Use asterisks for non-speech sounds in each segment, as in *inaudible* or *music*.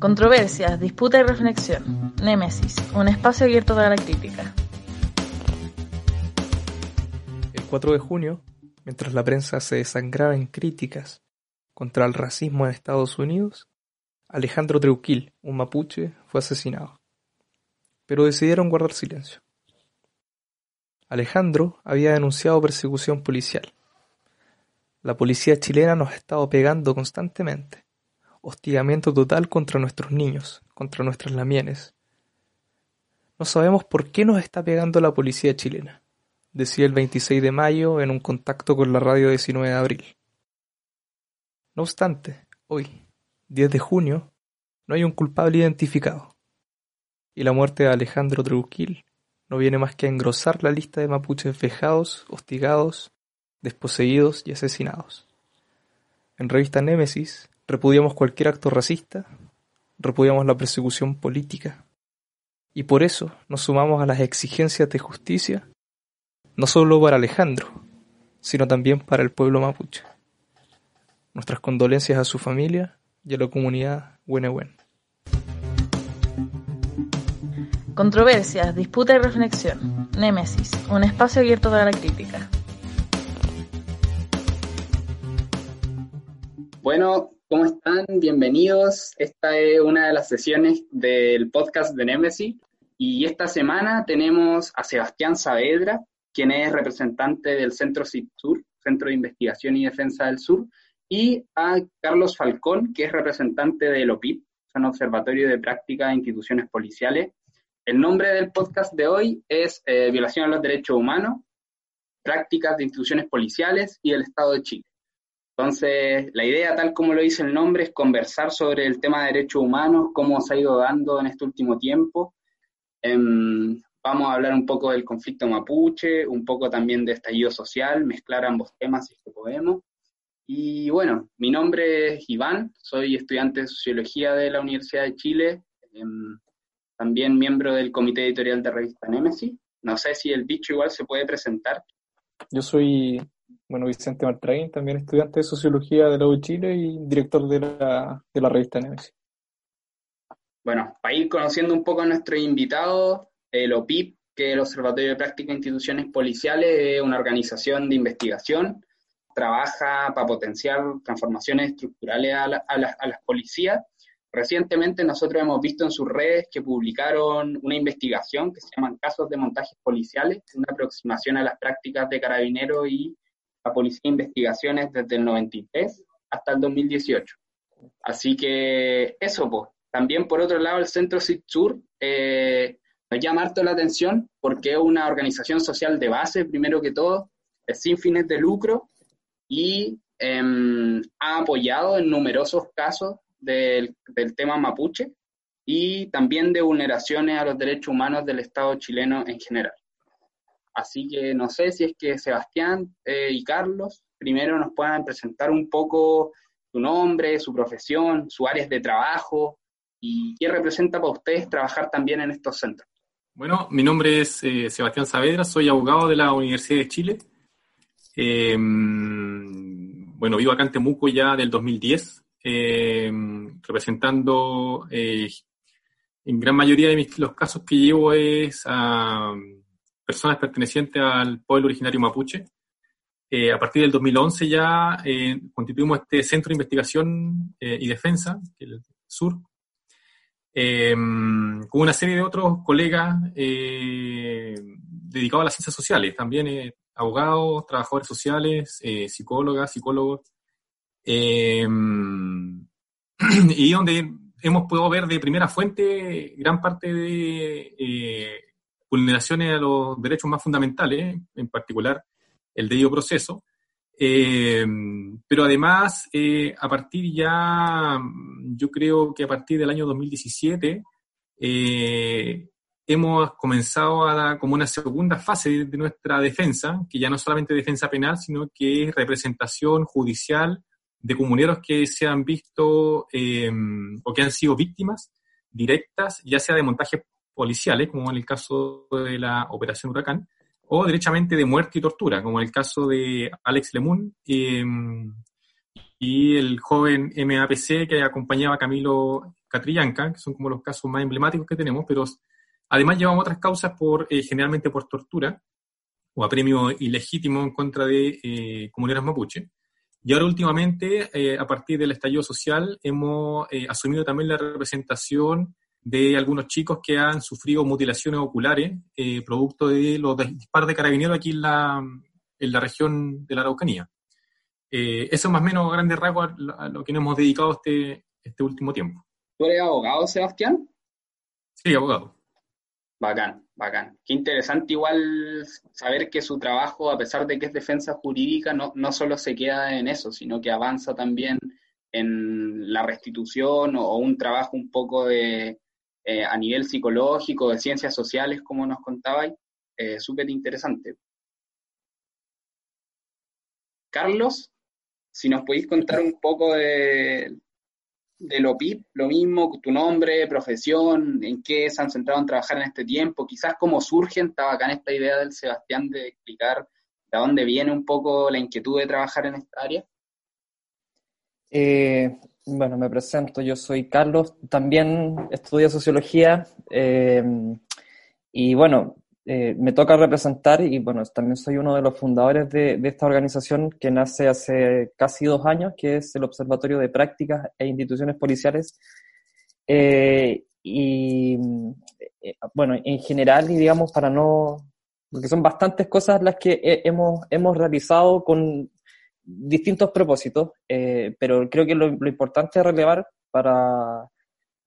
Controversias, disputa y reflexión. Némesis, un espacio abierto para la crítica. El 4 de junio, mientras la prensa se desangraba en críticas contra el racismo en Estados Unidos, Alejandro Treuquil, un mapuche, fue asesinado. Pero decidieron guardar silencio. Alejandro había denunciado persecución policial. La policía chilena nos ha estado pegando constantemente hostigamiento total contra nuestros niños, contra nuestras lamienes. No sabemos por qué nos está pegando la policía chilena, decía el 26 de mayo en un contacto con la radio 19 de abril. No obstante, hoy, 10 de junio, no hay un culpable identificado. Y la muerte de Alejandro Trujillo no viene más que a engrosar la lista de mapuches vejados, hostigados, desposeídos y asesinados. En revista Némesis Repudiamos cualquier acto racista, repudiamos la persecución política, y por eso nos sumamos a las exigencias de justicia, no solo para Alejandro, sino también para el pueblo mapuche. Nuestras condolencias a su familia y a la comunidad Wenehuen. Controversias, disputa y reflexión. Némesis, un espacio abierto para la crítica. Bueno, ¿Cómo están? Bienvenidos. Esta es una de las sesiones del podcast de Nemesis y esta semana tenemos a Sebastián Saavedra, quien es representante del Centro Sur, Centro de Investigación y Defensa del Sur, y a Carlos Falcón, que es representante del OPIP, son Observatorio de Práctica de Instituciones Policiales. El nombre del podcast de hoy es eh, Violación a los Derechos Humanos, Prácticas de Instituciones Policiales y el Estado de Chile. Entonces, la idea, tal como lo dice el nombre, es conversar sobre el tema de derechos humanos, cómo se ha ido dando en este último tiempo. Em, vamos a hablar un poco del conflicto mapuche, un poco también de estallido social, mezclar ambos temas si es que podemos. Y bueno, mi nombre es Iván, soy estudiante de Sociología de la Universidad de Chile, em, también miembro del comité editorial de revista Nemesis. No sé si el bicho igual se puede presentar. Yo soy bueno, Vicente Martraín, también estudiante de Sociología de la U Chile y director de la, de la revista Nemesis. Bueno, para ir conociendo un poco a nuestro invitado, el OPIP, que es el Observatorio de Práctica de Instituciones Policiales, es una organización de investigación, trabaja para potenciar transformaciones estructurales a, a, a las policías. Recientemente nosotros hemos visto en sus redes que publicaron una investigación que se llama Casos de Montajes Policiales, una aproximación a las prácticas de carabineros y la Policía de Investigaciones desde el 93 hasta el 2018. Así que eso, pues. También, por otro lado, el Centro SITSUR eh, nos llama harto la atención porque es una organización social de base, primero que todo, es sin fines de lucro y em, ha apoyado en numerosos casos del, del tema mapuche y también de vulneraciones a los derechos humanos del Estado chileno en general. Así que no sé si es que Sebastián eh, y Carlos primero nos puedan presentar un poco su nombre, su profesión, sus áreas de trabajo y qué representa para ustedes trabajar también en estos centros. Bueno, mi nombre es eh, Sebastián Saavedra, soy abogado de la Universidad de Chile. Em, bueno, vivo acá en Temuco ya del 2010, em, representando eh, en gran mayoría de los casos que llevo es a personas pertenecientes al pueblo originario mapuche. Eh, a partir del 2011 ya eh, constituimos este Centro de Investigación eh, y Defensa, el SUR, con una serie de otros colegas dedicados a las ciencias sociales, también abogados, trabajadores sociales, psicólogas, psicólogos, *clears throat* y donde hemos podido ver de primera fuente gran parte de vulneraciones a los derechos más fundamentales, en particular el debido proceso. Eh, pero además, eh, a partir ya, yo creo que a partir del año 2017, eh, hemos comenzado a dar como una segunda fase de, nuestra defensa, que ya no es solamente defensa penal, sino que es representación judicial de comuneros que se han visto o que han sido víctimas directas, ya sea de montaje policiales, como en el caso de la Operación Huracán, o derechamente de muerte y tortura, como en el caso de Alex Lemun em, y el joven MAPC que acompañaba a Camilo Catrillanca, que son como los casos más emblemáticos que tenemos, pero además llevamos otras causas por generalmente por tortura o apremio ilegítimo en contra de comunidades mapuche. Y ahora últimamente, a partir del estallido social, hemos asumido también la representación de algunos chicos que han sufrido mutilaciones oculares eh, producto de los disparos de carabineros aquí en la, en la región de la Araucanía. Eh, eso es más o menos grandes rasgos a lo que nos hemos dedicado este, este último tiempo. ¿Tú eres abogado, Sebastián? Sí, abogado. Bacán, bacán. Qué interesante igual saber que su trabajo, a pesar de que es defensa jurídica, no, no solo se queda en eso, sino que avanza también en la restitución o un trabajo un poco de, eh, a nivel psicológico, de ciencias sociales, como nos contabais, eh, súper interesante. Carlos, si nos podéis contar un poco de, de lo PIP, lo mismo, tu nombre, profesión, en qué se han centrado en trabajar en este tiempo, quizás cómo surge, estaba acá esta idea del Sebastián de explicar de dónde viene un poco la inquietud de trabajar en esta área. Eh, bueno, me presento, yo soy Carlos, también estudio sociología eh, y bueno, eh, me toca representar y bueno, también soy uno de los fundadores de, esta organización que nace hace casi dos años, que es el Observatorio de Prácticas e Instituciones Policiales. Eh, y bueno, en general, y digamos, para no, porque son bastantes cosas las que hemos, hemos realizado con distintos propósitos, eh, pero creo que lo, importante a relevar para,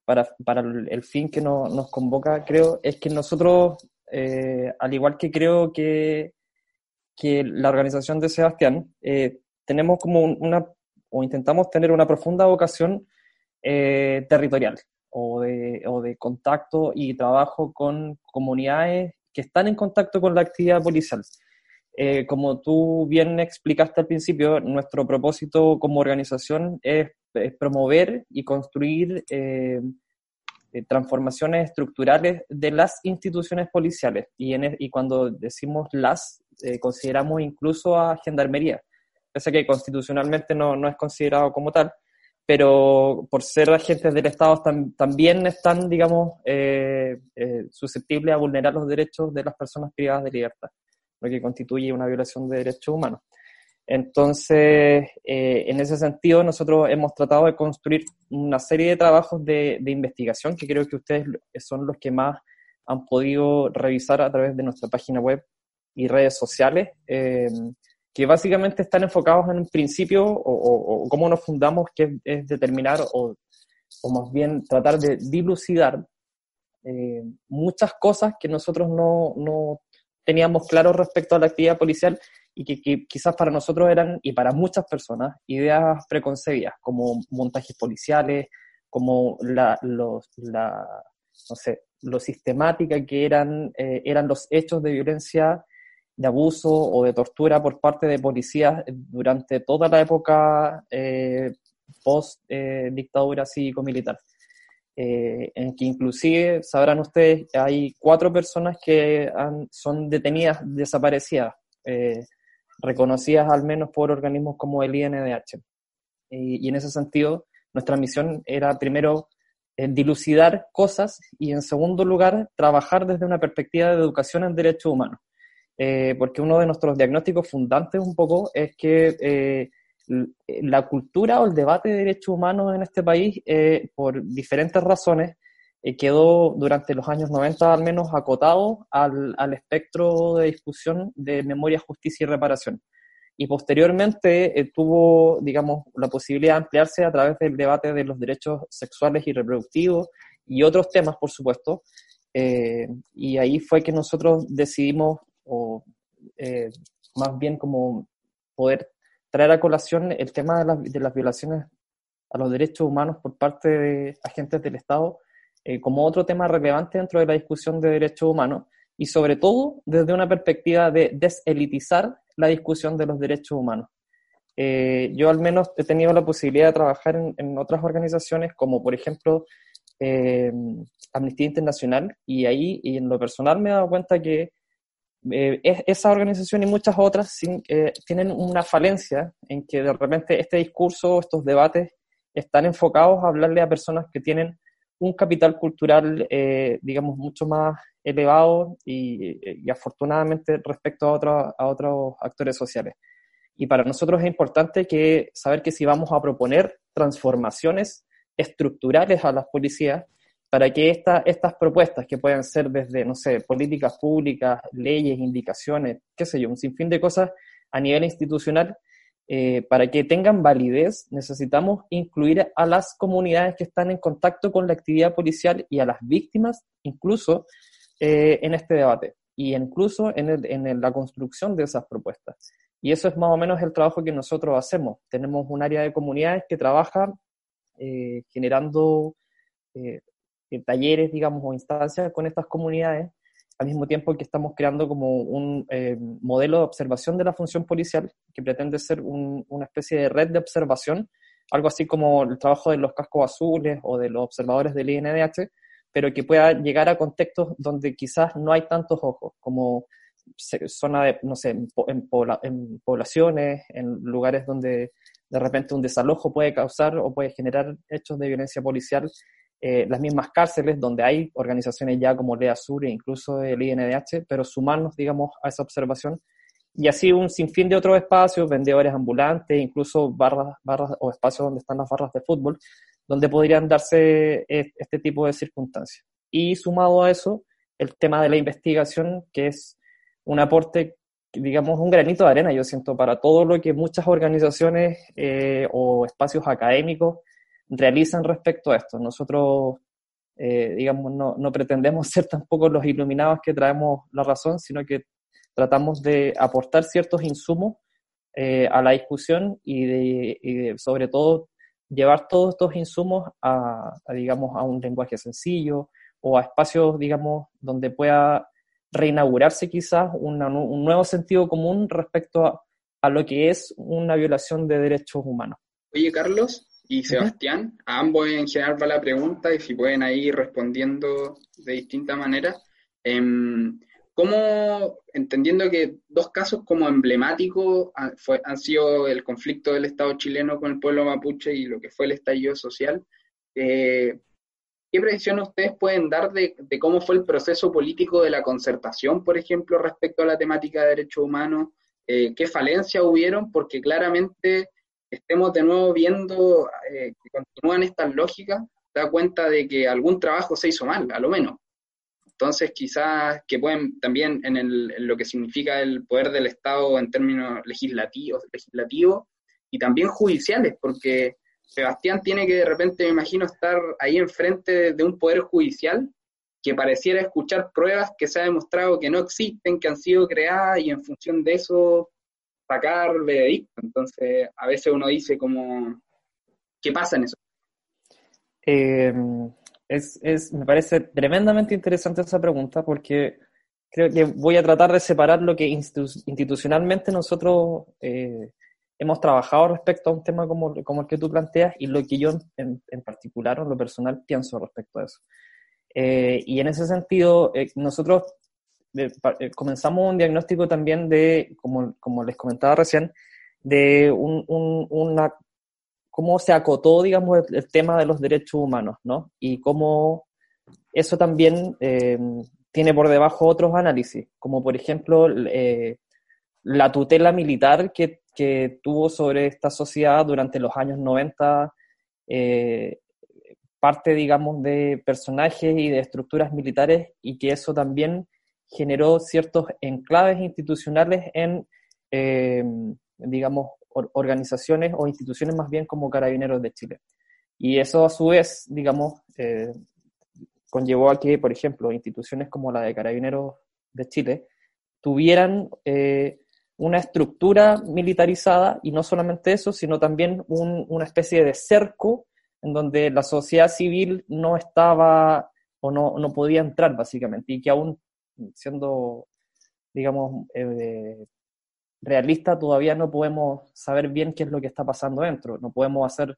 para, para el fin que nos convoca, creo, es que nosotros, eh, al igual que creo que, que la organización de Sebastián, eh, tenemos como una, o intentamos tener una profunda vocación territorial o de, o de contacto y trabajo con comunidades que están en contacto con la actividad policial. Eh, como tú bien explicaste al principio, nuestro propósito como organización es, promover y construir eh, eh, transformaciones estructurales de las instituciones policiales. Y, en, cuando decimos las, consideramos incluso a Gendarmería, pese a que constitucionalmente no, no es considerado como tal, pero por ser agentes del Estado también están, digamos, susceptibles a vulnerar los derechos de las personas privadas de libertad lo que constituye una violación de derechos humanos. Entonces, eh, en ese sentido, nosotros hemos tratado de construir una serie de trabajos de, investigación que creo que ustedes son los que más han podido revisar a través de nuestra página web y redes sociales, eh, que básicamente están enfocados en un principio o, cómo nos fundamos, que es, determinar o, más bien tratar de dilucidar eh, muchas cosas que nosotros no, no teníamos claro respecto a la actividad policial y que, quizás para nosotros eran, y para muchas personas, ideas preconcebidas, como montajes policiales, como la, los, no sé, lo sistemática que eran, eh, eran los hechos de violencia, de abuso o de tortura por parte de policías durante toda la época eh, post-dictadura eh, cívico-militar. Eh, en que inclusive, sabrán ustedes, hay cuatro personas que son detenidas, desaparecidas, eh, reconocidas al menos por organismos como el INDH. Y, en ese sentido, nuestra misión era primero eh, dilucidar cosas y en segundo lugar, trabajar desde una perspectiva de educación en derechos humanos. porque uno de nuestros diagnósticos fundantes un poco es que la cultura o el debate de derechos humanos en este país, eh, por diferentes razones, eh, quedó durante los años 90 al menos acotado al, al, espectro de discusión de memoria, justicia y reparación. Y posteriormente eh, tuvo, digamos, la posibilidad de ampliarse a través del debate de los derechos sexuales y reproductivos y otros temas, por supuesto. y ahí fue que nosotros decidimos, o más bien como poder traer a colación el tema de las, de las violaciones a los derechos humanos por parte de agentes del Estado eh, como otro tema relevante dentro de la discusión de derechos humanos y sobre todo desde una perspectiva de deselitizar la discusión de los derechos humanos. Eh, yo al menos he tenido la posibilidad de trabajar en, otras organizaciones como por ejemplo eh, Amnistía Internacional y ahí en lo personal me he dado cuenta que eh, esa organización y muchas otras eh, tienen una falencia en que de repente este discurso, estos debates, están enfocados a hablarle a personas que tienen un capital cultural, eh, digamos, mucho más elevado y, afortunadamente respecto a, otros a otros actores sociales. Y para nosotros es importante que saber que si vamos a proponer transformaciones estructurales a las policías, para que estas propuestas que puedan ser desde, no sé, políticas públicas, leyes, indicaciones, qué sé yo, un sinfín de cosas a nivel institucional, eh, para que tengan validez, necesitamos incluir a las comunidades que están en contacto con la actividad policial y a las víctimas, incluso eh, en este debate, y incluso en, en la construcción de esas propuestas. Y eso es más o menos el trabajo que nosotros hacemos. Tenemos un área de comunidades que trabaja eh, generando talleres, digamos, o instancias con estas comunidades, al mismo tiempo que estamos creando como un eh, modelo de observación de la función policial, que pretende ser una especie de red de observación, algo así como el trabajo de los cascos azules o de los observadores del INDH, pero que pueda llegar a contextos donde quizás no hay tantos ojos, como zona de, no sé, en, en poblaciones, en lugares donde de repente un desalojo puede causar o puede generar hechos de violencia policial eh, las mismas cárceles donde hay organizaciones ya como Lea Sur e incluso el INDH, pero sumarnos, digamos, a esa observación. Y así un sinfín de otros espacios, vendedores ambulantes, incluso barras, barras o espacios donde están las barras de fútbol, donde podrían darse este tipo de circunstancias. Y sumado a eso, el tema de la investigación, que es un aporte, digamos, un granito de arena, yo siento, para todo lo que muchas organizaciones eh, o espacios académicos realizan respecto a esto. Nosotros, eh, digamos, no, pretendemos *laughs* ser tampoco los iluminados que traemos la razón, sino que tratamos de aportar ciertos insumos eh, a la discusión y de, sobre todo, llevar todos estos insumos a, digamos, a un lenguaje sencillo o a espacios, digamos, donde pueda reinaugurarse quizás un nuevo sentido común respecto a, a lo que es una violación de derechos humanos. Oye, Carlos, y Sebastián. A ambos en general va la pregunta y si pueden ahí respondiendo de distinta manera. Em, ¿Cómo, entendiendo que dos casos como emblemáticos han, han, sido el conflicto del Estado chileno con el pueblo mapuche y lo que fue el estallido social, eh, ¿qué precisión ustedes pueden dar de, de, cómo fue el proceso político de la concertación, por ejemplo, respecto a la temática de derechos humanos? Eh, ¿Qué falencias hubieron? Porque claramente estemos de nuevo viendo eh, que continúan estas lógicas, da cuenta de que algún trabajo se hizo mal, a lo menos. Entonces, quizás que pueden también en, lo que significa el poder del Estado en términos legislativos, legislativos y también judiciales, porque Sebastián tiene que de repente, me imagino, estar ahí enfrente de un poder judicial que pareciera escuchar pruebas que se ha demostrado que no existen, que han sido creadas y en función de eso sacar veredicto. Entonces, a veces uno dice como, ¿qué pasa en eso? Eh, es, es, me parece tremendamente interesante esa pregunta porque creo que voy a tratar de separar lo que institucionalmente nosotros eh, hemos trabajado respecto a un tema como, como, el que tú planteas y lo que yo en, en particular o lo personal pienso respecto a eso. Eh, y en ese sentido, nosotros eh, comenzamos un diagnóstico también de, como, como les comentaba recién, de un, una, cómo se acotó, digamos, el, tema de los derechos humanos, ¿no? Y cómo eso también eh, tiene por debajo otros análisis, como por ejemplo eh, la tutela militar que, que, tuvo sobre esta sociedad durante los años 90, parte, digamos, de personajes y de estructuras militares y que eso también generó ciertos enclaves institucionales en, eh, digamos, organizaciones o instituciones más bien como Carabineros de Chile. Y eso a su vez, digamos, eh, conllevó a que, por ejemplo, instituciones como la de Carabineros de Chile tuvieran eh, una estructura militarizada y no solamente eso, sino también una especie de cerco en donde la sociedad civil no estaba o no, no podía entrar básicamente y que aún siendo, digamos, eh, realista, todavía no podemos saber bien qué es lo que está pasando dentro. No podemos hacer,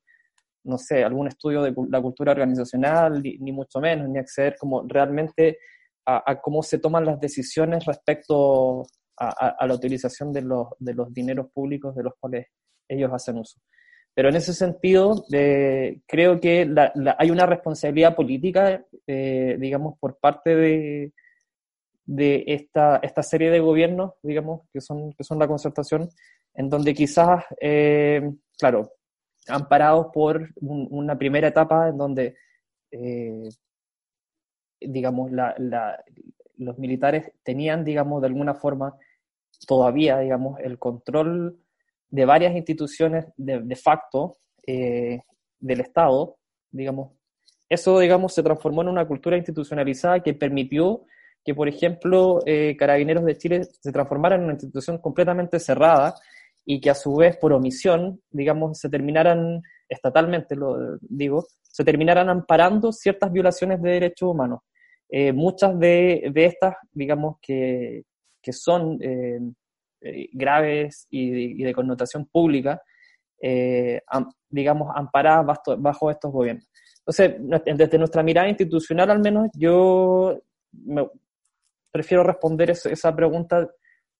no sé, algún estudio de la cultura organizacional, ni, mucho menos, ni acceder como realmente a, cómo se toman las decisiones respecto a, la utilización de los, de los dineros públicos de los cuales ellos hacen uso. Pero en ese sentido, eh, creo que hay una responsabilidad política, eh, digamos, por parte de, de esta, esta serie de gobiernos, digamos, que son, que son la concertación, en donde quizás, eh, claro, amparados por una primera etapa en donde, digamos, los militares tenían, digamos, de alguna forma, todavía, digamos, el control de varias instituciones de, facto eh, del Estado, digamos, eso, digamos, se transformó en una cultura institucionalizada que permitió que, por ejemplo, eh, Carabineros de Chile se transformara en una institución completamente cerrada y que a su vez, por omisión, digamos, se terminaran, estatalmente lo digo, se terminaran amparando ciertas violaciones de derechos humanos. Eh, muchas de, estas, digamos, que, que son eh, graves y de, connotación pública, digamos, amparadas bajo, estos gobiernos. Entonces, desde nuestra mirada institucional, al menos, yo prefiero responder esa pregunta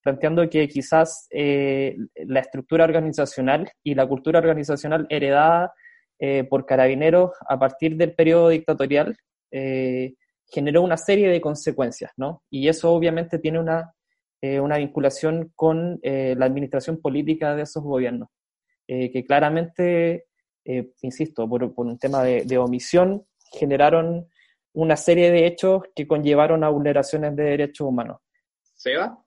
planteando que quizás eh, la estructura organizacional y la cultura organizacional heredada por carabineros a partir del periodo dictatorial generó una serie de consecuencias, ¿no? Y eso obviamente tiene una eh, una vinculación con eh, la administración política de esos gobiernos, eh, que claramente, insisto, por, un tema de, omisión, generaron una serie de hechos que conllevaron a vulneraciones de derechos humanos. ¿Seba?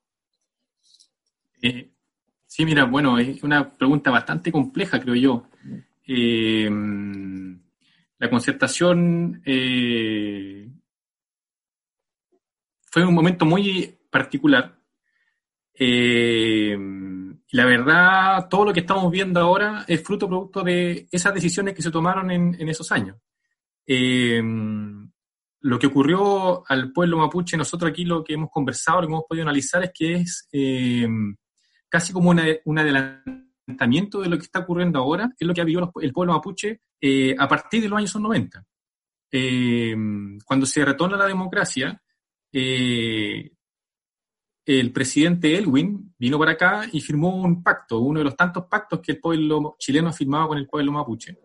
sí, mira, bueno, es una pregunta bastante compleja, creo yo. la concertación fue un momento muy particular eh, la verdad, todo lo que estamos viendo ahora es fruto producto de esas decisiones que se tomaron en, esos años. Eh, lo que ocurrió al pueblo mapuche, nosotros aquí lo que hemos conversado, lo que hemos podido analizar es que es eh, casi como un adelantamiento de lo que está ocurriendo ahora, es lo que ha vivido el pueblo mapuche a partir de los años 90. cuando se retorna la democracia, el presidente Elwin vino para acá y firmó un pacto, uno de los tantos pactos que el pueblo chileno ha firmado con el pueblo mapuche.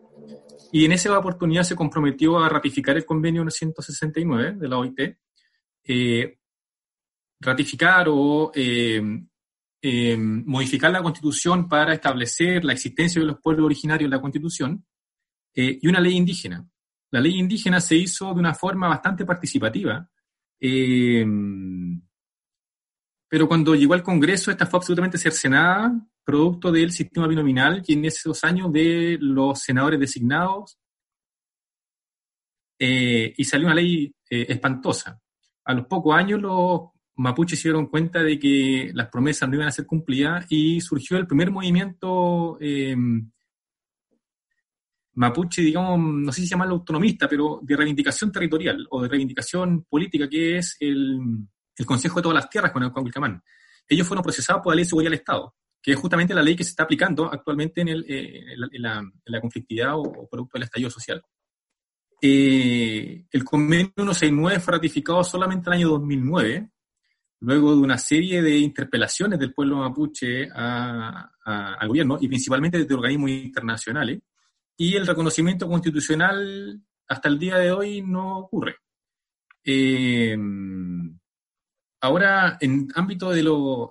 Y en esa oportunidad se comprometió a ratificar el convenio 969 de la OIT, eh, ratificar o eh, eh, modificar la constitución para establecer la existencia de los pueblos originarios en la constitución y una ley indígena. La ley indígena se hizo de una forma bastante participativa. Pero cuando llegó al Congreso, esta fue absolutamente cercenada, producto del sistema binominal y en esos años de los senadores designados, eh, y salió una ley eh, espantosa. A los pocos años los mapuches se dieron cuenta de que las promesas no iban a ser cumplidas y surgió el primer movimiento eh, mapuche, digamos, no sé si se llama autonomista, pero de reivindicación territorial o de reivindicación política, que es el, el Consejo de todas las Tierras con el Cuauhtémoc Ellos fueron procesados por la Ley de Seguridad del Estado, que es justamente la ley que se está aplicando actualmente en, el, eh, la, conflictividad o, producto del estallido social. Eh, el convenio 169 fue ratificado solamente en el año 2009, luego de una serie de interpelaciones del pueblo mapuche al gobierno y principalmente desde organismos internacionales, y el reconocimiento constitucional hasta el día de hoy no ocurre. Eh, Ahora, en ámbito de,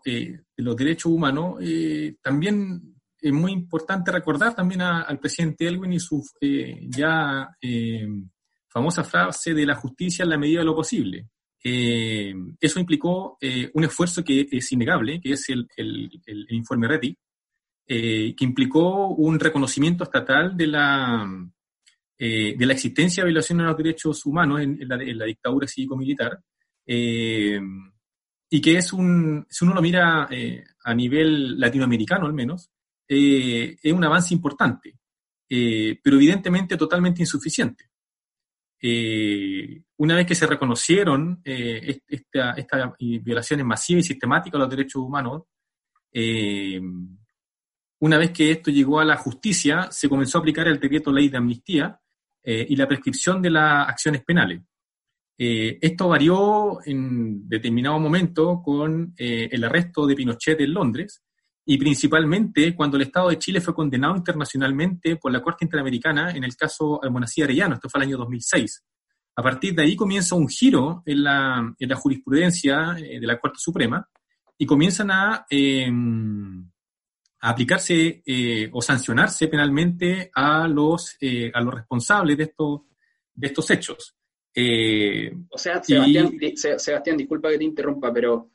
eh, los derechos humanos, eh, también es muy importante recordar también al presidente Elwin y su eh, ya famosa frase de la justicia en la medida de lo posible. eso implicó un esfuerzo que es innegable, que es el, informe RETI, que implicó un reconocimiento estatal de la, de la existencia de violaciones de los derechos humanos en, la, dictadura cívico-militar, y que es un, si uno lo mira eh, a nivel latinoamericano al menos, eh, es un avance importante, eh, pero evidentemente totalmente insuficiente. una vez que se reconocieron estas esta violaciones masivas y sistemáticas a los derechos humanos, una vez que esto llegó a la justicia, se comenzó a aplicar el decreto ley de amnistía y la prescripción de las acciones penales. Eh, esto varió en determinado momento con eh, el arresto de Pinochet en Londres y principalmente cuando el Estado de Chile fue condenado internacionalmente por la Corte Interamericana en el caso Almonacía Arellano, esto fue el año 2006. A partir de ahí comienza un giro en la, en la jurisprudencia eh, de la Corte Suprema y comienzan a, em, a aplicarse o sancionarse penalmente a los, a los responsables de estos, de estos hechos. O sea, Sebastián, Sebastián, disculpa que te interrumpa, pero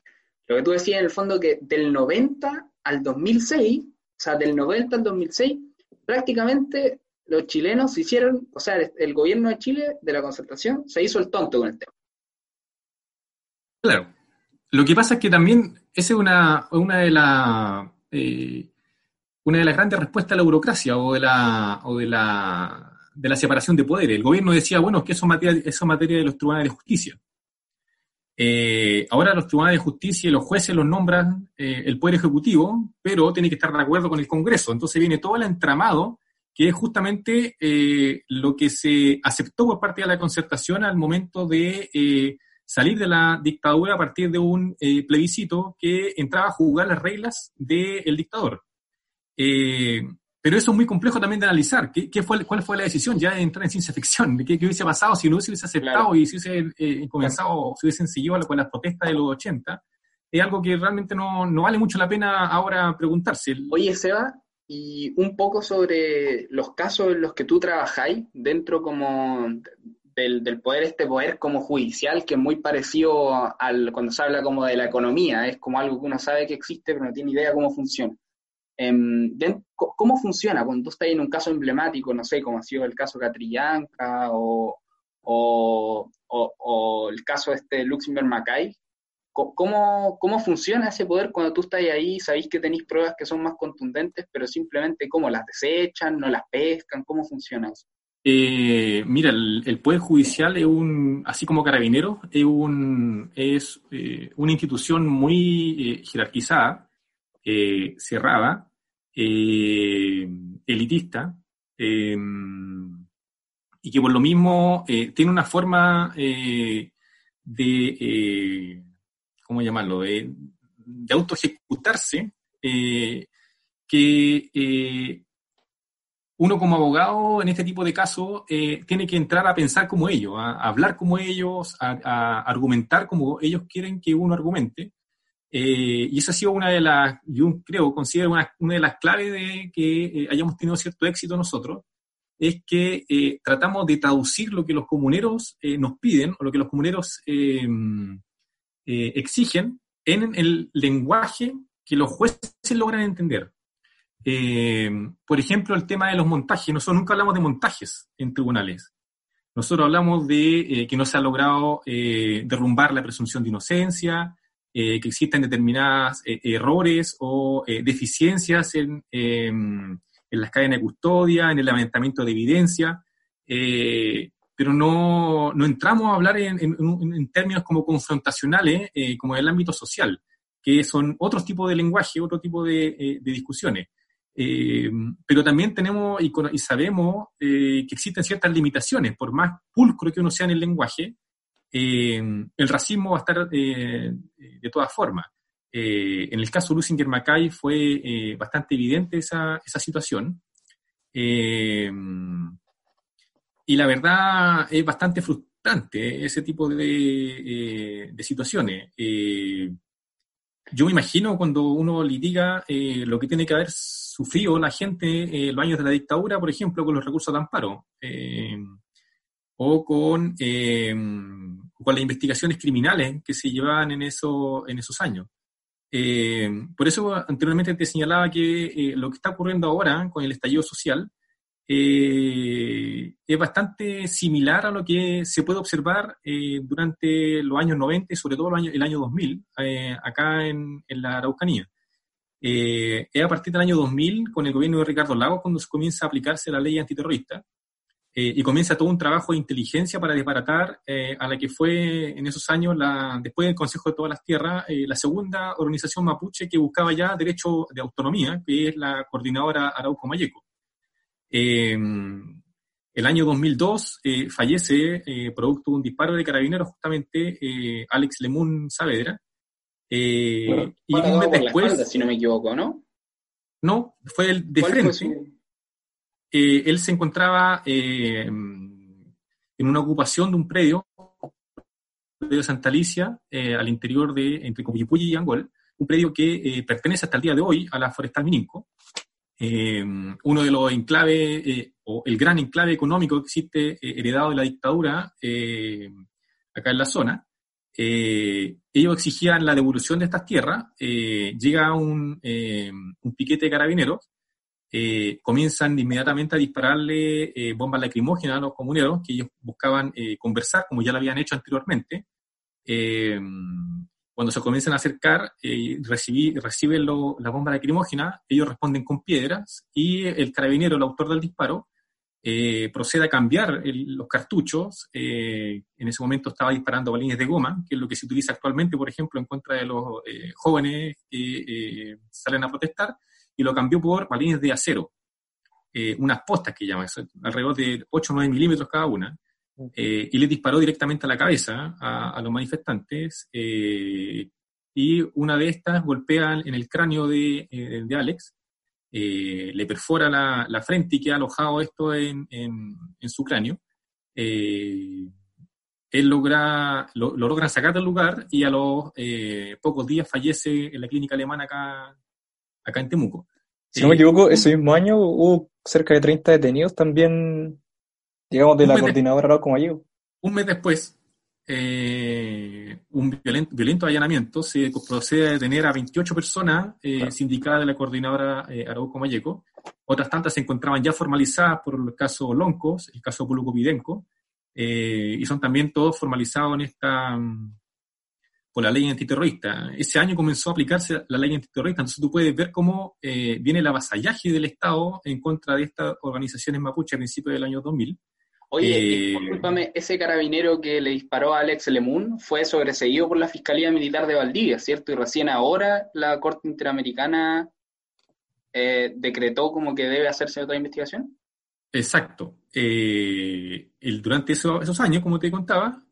lo que tú decías en el fondo que del 90 al 2006, o sea, del 90 al 2006, prácticamente los chilenos hicieron, o sea, el gobierno de Chile, de la concertación, se hizo el tonto con el tema. Claro. Lo que pasa es que también esa es una, una de las eh, una de las grandes respuestas a la burocracia o de la o de la de la separación de poderes. El gobierno decía, bueno, que eso es materia, eso materia de los tribunales de justicia. Eh, ahora los tribunales de justicia y los jueces los nombran eh, el Poder Ejecutivo, pero tiene que estar de acuerdo con el Congreso. Entonces viene todo el entramado que es justamente eh, lo que se aceptó por parte de la concertación al momento de salir de la dictadura a partir de un plebiscito que entraba a jugar las reglas del dictador. Pero eso es muy complejo también de analizar. ¿Qué, fue, ¿Cuál fue la decisión ya de entrar en ciencia ficción? ¿Qué, qué hubiese pasado si no se hubiese aceptado y si hubiese comenzado, si hubiesen seguido con las protestas de los 80? Es algo que realmente no, no vale mucho la pena ahora preguntarse. Oye, Seba, y un poco sobre los casos en los que tú trabajáis dentro como del, poder, este poder como judicial, que es muy parecido al cuando se habla como de la economía, es como algo que uno sabe que existe pero no tiene idea cómo funciona. Em, ¿Cómo funciona cuando tú estás en un caso emblemático, no sé, como ha sido el caso Catrillanca o, o, o, el caso este Luxemburg Mackay? ¿Cómo, ¿Cómo funciona ese poder cuando tú estás ahí, sabéis que tenéis pruebas que son más contundentes, pero simplemente cómo las desechan, no las pescan? ¿Cómo funciona eso? Eh, mira, el, Poder Judicial es un, así como Carabinero, es, un, es eh, una institución muy eh, jerarquizada, cerrada, elitista, y que por lo mismo tiene una forma de ¿cómo llamarlo?, de, de auto ejecutarse, eh, que eh, uno como abogado en este tipo de casos eh, tiene que entrar a pensar como ellos, a, hablar como ellos, a, argumentar como ellos quieren que uno argumente. Y esa ha sido una de las, yo creo, considero una, de las claves de que hayamos tenido cierto éxito nosotros, es que tratamos de traducir lo que los comuneros nos piden o lo que los comuneros eh, exigen en el lenguaje que los jueces logran entender. Eh, por ejemplo, el tema de los montajes. Nosotros nunca hablamos de montajes en tribunales. Nosotros hablamos de eh, que no se ha logrado derrumbar la presunción de inocencia, que existen determinados errores o deficiencias en, en, las cadenas de custodia, en el levantamiento de evidencia pero no, no entramos a hablar en, en, términos como confrontacionales, eh, como en el ámbito social, que son otros tipos de lenguaje, otro tipo de, eh, de discusiones. Eh, pero también tenemos y sabemos que existen ciertas limitaciones, por más pulcro que uno sea en el lenguaje, el racismo va a estar de todas formas. en el caso de Lusinger Mackay fue bastante evidente esa, situación. Y la verdad es bastante frustrante ese tipo de, eh, situaciones. Eh, yo me imagino cuando uno litiga eh, lo que tiene que haber sufrido la gente los años de la dictadura, por ejemplo, con los recursos de amparo, o con, con las investigaciones criminales que se llevaban en, eso, en esos años. por eso anteriormente te señalaba que lo que está ocurriendo ahora con el estallido social eh, es bastante similar a lo que se puede observar eh, durante los años 90 y sobre todo el año, el año 2000, eh, acá en, en, la Araucanía. es a partir del año 2000, con el gobierno de Ricardo Lagos, cuando se comienza a aplicarse la ley antiterrorista y comienza todo un trabajo de inteligencia para desbaratar a la que fue en esos años, la, después del Consejo de Todas las Tierras, la segunda organización mapuche que buscaba ya derecho de autonomía, que es la coordinadora Arauco Mayeco. Em, el año 2002 eh, fallece, eh, producto de un disparo de carabineros, justamente eh, Alex Lemun Saavedra. y un mes después. si no me equivoco, ¿no? No, fue el de frente. Eh, él se encontraba eh, en una ocupación de un predio, predio Santa Alicia, eh, al interior de, entre Copipuyi y Angol, un predio que pertenece hasta el día de hoy a la Forestal Mininco, uno de los enclaves, o el gran enclave económico que existe heredado de la dictadura acá en la zona, eh, ellos exigían la devolución de estas tierras, eh, llega un, eh, un, piquete de carabineros, comienzan inmediatamente a dispararle bombas lacrimógenas a los comuneros, que ellos buscaban conversar, como ya lo habían hecho anteriormente. cuando se comienzan a acercar, recibí, reciben las bombas lacrimógenas, ellos responden con piedras y el carabinero, el autor del disparo, eh, procede a cambiar los cartuchos. Eh, en ese momento estaba disparando balines de goma, que es lo que se utiliza actualmente, por ejemplo, en contra de los eh, jóvenes que salen a protestar, y lo cambió por balines de acero, unas postas que llaman, alrededor de 8 o 9 milímetros cada una, y le disparó directamente a la cabeza a, los manifestantes. y una de estas golpea en el cráneo de, de Alex, eh, le perfora la, frente y queda alojado esto en, su cráneo. Eh, él logra, lo, logra sacar del lugar y a los eh, pocos días fallece en la clínica alemana acá, acá en Temuco. Si no me equivoco, ese mismo año hubo cerca de 30 detenidos también, digamos, de la coordinadora como allí. Un mes después, eh, un violento, allanamiento, se procede a detener a 28 personas eh, sindicadas de la coordinadora eh, Arauco Mayeco. Otras tantas se encontraban ya formalizadas por el caso Loncos, el caso Puluco Pidenco, eh, y son también todos formalizados en esta mm, la ley antiterrorista. Ese año comenzó a aplicarse la ley antiterrorista, entonces tú puedes ver cómo viene el avasallaje del Estado en contra de estas organizaciones mapuche a principios del año 2000. Oye, eh, discúlpame, ese carabinero que le disparó a Alex Lemun fue sobreseído por la Fiscalía Militar de Valdivia, ¿cierto? Y recién ahora la Corte Interamericana eh, decretó como que debe hacerse otra investigación. Exacto. Eh, el, durante esos años, como te contaba,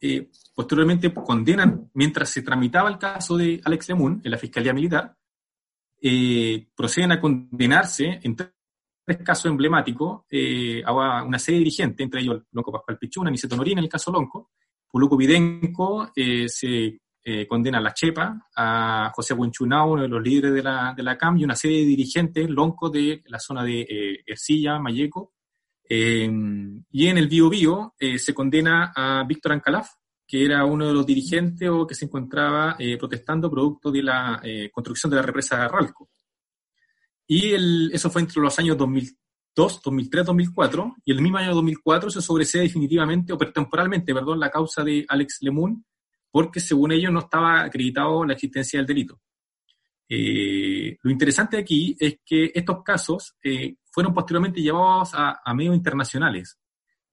posteriormente condenan, mientras se tramitaba el caso de Alex Lemun en la Fiscalía Militar, proceden a condenarse en tres casos emblemáticos eh, a una serie dirigente, entre ellos Lonco Pascual Pichuna, Niceto Norina, en el caso Lonco. Puluco Videnco eh, se eh, condena a la Chepa, a José Buenchunao, uno de los líderes de la, de la CAM, y una serie de dirigentes Lonco de la zona de eh, Ercilla, Mayeco. Y en el Bío Bío se condena a Víctor Ancalaf, que era uno de los dirigentes o que se encontraba protestando producto de la construcción de la represa de Arralco. Y eso fue entre los años 2002, 2003, 2004, y el mismo año 2004 se sobresee definitivamente, o temporalmente, perdón, la causa de Alex Lemun, porque según ellos no estaba acreditado la existencia del delito. Eh, lo interesante aquí es que estos casos eh, fueron posteriormente llevados a, medios internacionales.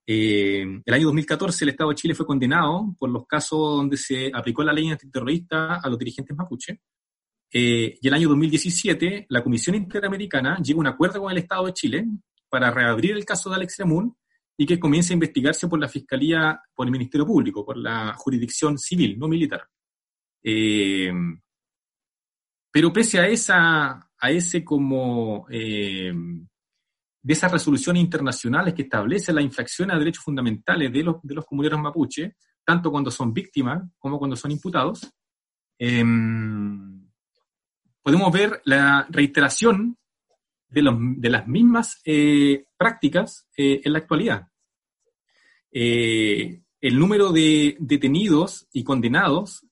Eh, el año 2014 el Estado de Chile fue condenado por los casos donde se aplicó la ley antiterrorista a los dirigentes mapuche eh, y el año 2017, la Comisión Interamericana llega a un acuerdo con el Estado de Chile para reabrir el caso de Alex Lemun y que comience a investigarse por la Fiscalía, por el Ministerio Público, por la jurisdicción civil, no militar. Eh, pero pese a esa, a ese como, eh, de esas resoluciones internacionales que establecen la infracción a derechos fundamentales de los, de los comuneros mapuche, tanto cuando son víctimas como cuando son imputados, eh, podemos ver la reiteración de, las mismas eh, prácticas eh, en la actualidad. Eh, el número de detenidos y condenados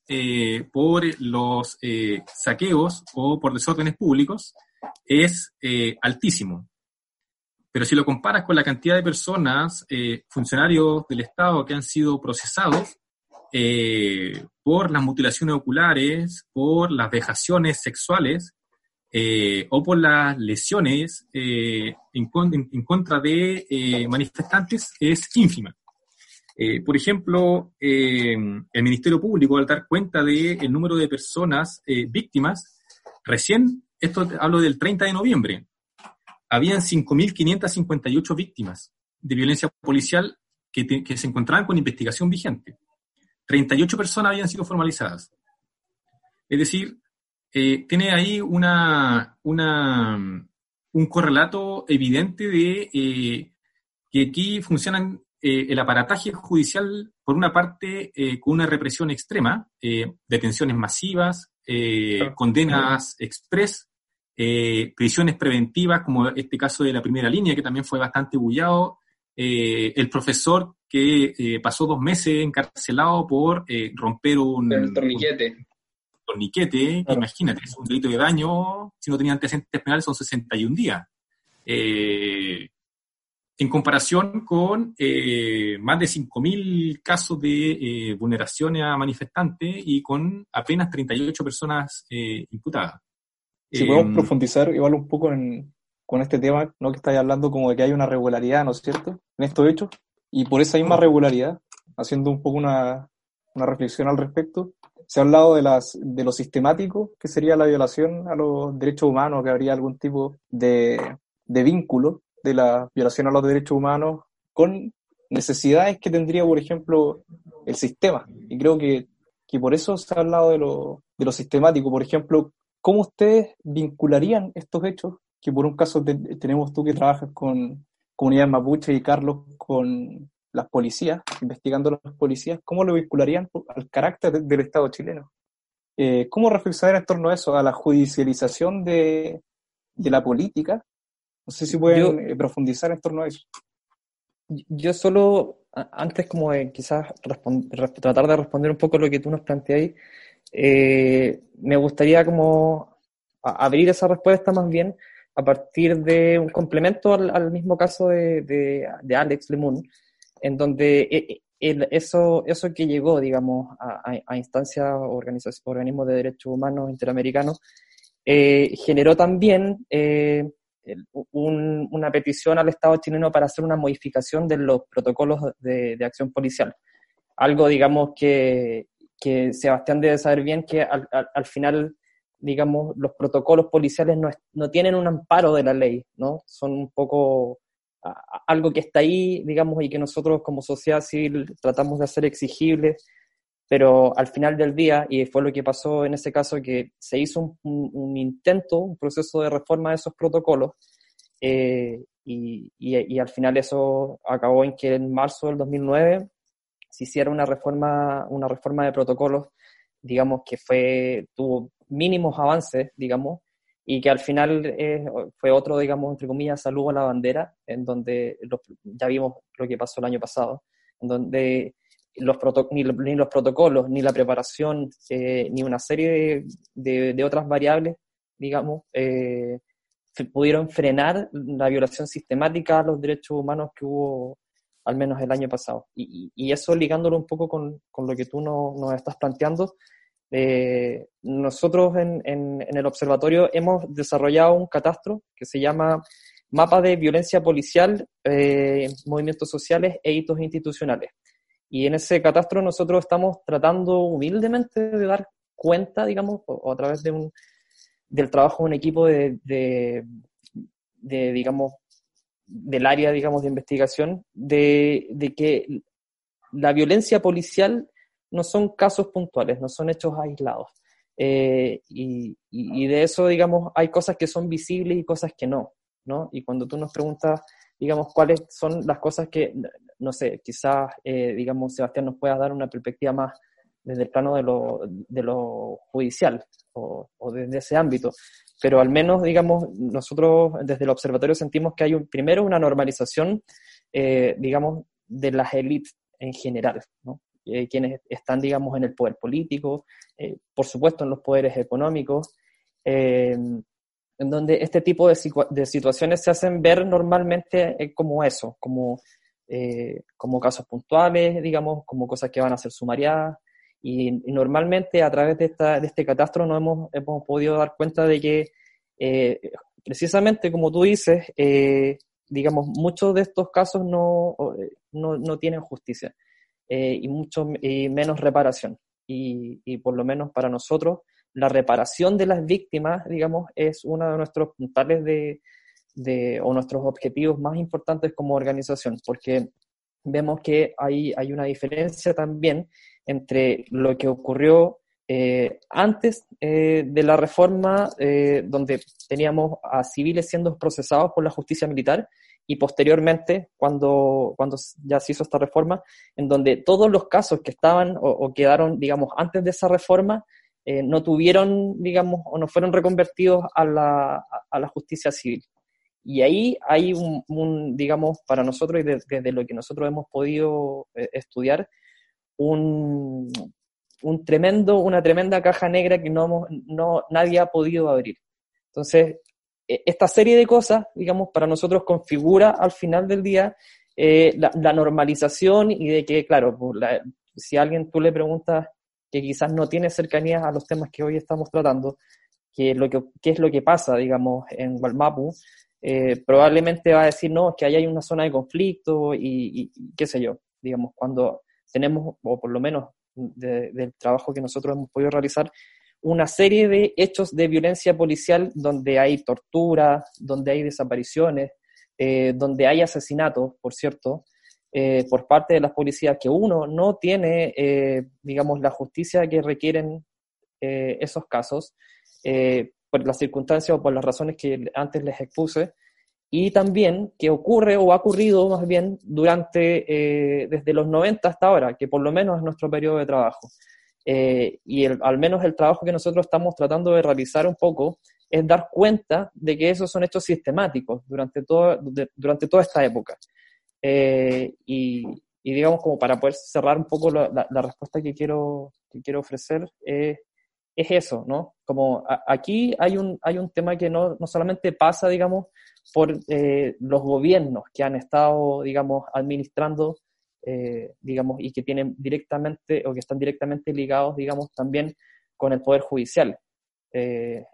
por los saqueos o por desórdenes públicos es altísimo. Pero si lo comparas con la cantidad de personas, funcionarios del Estado que han sido procesados, eh, por las mutilaciones oculares, por las vejaciones sexuales eh, o por las lesiones eh, en, contra de manifestantes es ínfima. Por ejemplo, el Ministerio Público, al dar cuenta del número de personas víctimas, recién, esto hablo del 30 de noviembre, habían 5.558 víctimas de violencia policial que, se encontraban con investigación vigente. 38 personas habían sido formalizadas. Es decir, eh, tiene ahí una, una, un correlato evidente de eh, que aquí funcionan eh, el aparataje judicial, por una parte, eh, con una represión extrema, detenciones masivas, condenas express, prisiones preventivas, como este caso de la primera línea, que también fue bastante bullado, el profesor que pasó dos meses encarcelado por romper un... El torniquete. torniquete, imagínate, es un delito de daño, si no tenía antecedentes penales son 61 días. Eh, en comparación con eh, más de 5.000 casos de eh, vulneraciones a manifestantes y con apenas 38 personas imputadas. Si podemos profundizar igual un poco con este tema, ¿no? que estáis hablando como de que hay una regularidad, ¿no es cierto?, en estos hechos, y por esa misma regularidad, haciendo un poco una, una reflexión al respecto, se ha hablado de, las, de lo sistemático que sería la violación a los derechos humanos, que habría algún tipo de, de vínculo de la violación a los derechos humanos con necesidades que tendría, por ejemplo, el sistema. Y creo que, que por eso se ha hablado de lo, de lo sistemático. Por ejemplo, ¿cómo ustedes vincularían estos hechos? Que por un caso tenemos tú que trabajas con comunidad mapuche y Carlos con las policías, investigando las policías, ¿cómo lo vincularían al carácter del Estado chileno? Eh, ¿Cómo reflexionar en torno a eso, a la judicialización de, la política? No sé si pueden eh, profundizar en torno a eso. Yo solo, antes como de quizás tratar de responder un poco lo que tú nos planteáis, eh, me gustaría como abrir esa respuesta más bien a partir de un complemento al, mismo caso de, de, de Alex Lemun, en donde eh, eh, eso, eso que llegó, digamos, a, a, instancias, organismos de derechos humanos interamericanos, eh, generó también una petición al Estado chileno para hacer una modificación de los protocolos de, acción policial. Algo, digamos, que, que, Sebastián debe saber bien que al, al, final, digamos, los protocolos policiales no, no tienen un amparo de la ley, ¿no? Son un poco algo que está ahí, digamos, y que nosotros como sociedad civil tratamos de hacer exigible, pero al final del día, y fue lo que pasó en ese caso, que se hizo un, intento, un proceso de reforma de esos protocolos, eh, y, y, al final eso acabó en que en marzo del 2009 se hiciera una reforma, una reforma de protocolos, digamos, que fue, tuvo mínimos avances, digamos, y que al final eh, fue otro, digamos, entre comillas, saludo a la bandera, en donde ya vimos lo que pasó el año pasado, en donde los ni, ni, los protocolos, ni la preparación, eh, ni una serie de, de, otras variables, digamos, eh, pudieron frenar la violación sistemática a los derechos humanos que hubo al menos el año pasado. Y, y, eso ligándolo un poco con, con lo que tú no, nos estás planteando, eh, nosotros en, en, el observatorio hemos desarrollado un catastro que se llama Mapa de Violencia Policial, Movimientos Sociales e Hitos Institucionales. Y en ese catastro nosotros estamos tratando humildemente de dar cuenta, digamos, o, a través de un, del trabajo de un equipo de, digamos, del área, digamos, de investigación, de, que la violencia policial no son casos puntuales, no son hechos aislados. Eh, y, de eso, digamos, hay cosas que son visibles y cosas que no, ¿no? Y cuando tú nos preguntas, digamos, cuáles son las cosas que, no sé, quizás, eh, digamos, Sebastián nos pueda dar una perspectiva más desde el plano de lo, de lo judicial o, desde ese ámbito. Pero al menos, digamos, nosotros desde el observatorio sentimos que hay un, primero una normalización, eh, digamos, de las élites en general, ¿no? Eh, quienes están, digamos, en el poder político, por supuesto en los poderes económicos, en donde este tipo de, de, situaciones se hacen ver normalmente como eso, como, como casos puntuales, digamos, como cosas que van a ser sumariadas. Y, normalmente a través de, esta, de este catastro nos hemos, hemos podido dar cuenta de que precisamente como tú dices, digamos, muchos de estos casos no, no, no tienen justicia. Eh, y mucho menos reparación. Y, por lo menos para nosotros, la reparación de las víctimas, digamos, es uno de nuestros puntales de, de, o nuestros objetivos más importantes como organización, porque vemos que hay, hay una diferencia también entre lo que ocurrió Eh, antes eh, de la reforma, eh, donde teníamos a civiles siendo procesados por la justicia militar, y posteriormente, cuando, cuando ya se hizo esta reforma, en donde todos los casos que estaban o, quedaron, digamos, antes de esa reforma, no tuvieron, digamos, o no fueron reconvertidos a la, a la justicia civil. Y ahí hay un, digamos, para nosotros y desde lo que nosotros hemos podido estudiar, un, un tremendo, una tremenda caja negra que no, no nadie ha podido abrir. Entonces, e, esta serie de cosas, digamos, para nosotros configura al final del día eh, la, normalización y de que, claro, pues, si alguien tú le preguntas que quizás no tiene cercanía a los temas que hoy estamos tratando, que lo que, es lo que pasa, digamos, en Gualmapu, eh, probablemente va a decir, no, es que ahí hay una zona de conflicto y, y qué sé yo, digamos, cuando tenemos, o por lo menos del trabajo que nosotros hemos podido realizar, una serie de hechos de violencia policial donde hay tortura, donde hay desapariciones, eh, donde hay asesinatos, por cierto, eh, por parte de las policías, que uno no tiene, eh, digamos, la justicia que requieren esos casos, por las circunstancias o por las razones que antes les expuse, y también que ocurre o ha ocurrido más bien durante, eh, desde los 90 hasta ahora, que por lo menos es nuestro periodo de trabajo. Eh, y al menos el trabajo que nosotros estamos tratando de realizar un poco es dar cuenta de que esos son hechos sistemáticos durante, todo, durante toda esta época. Eh, y, digamos, como para poder cerrar un poco la, respuesta que quiero, que quiero ofrecer, es eso, ¿no? Como aquí hay un, hay un tema que no, no solamente pasa, digamos, por eh, los gobiernos que han estado, digamos, administrando, eh, digamos, y que tienen directamente o que están directamente ligados, digamos, también con el Poder Judicial, eh,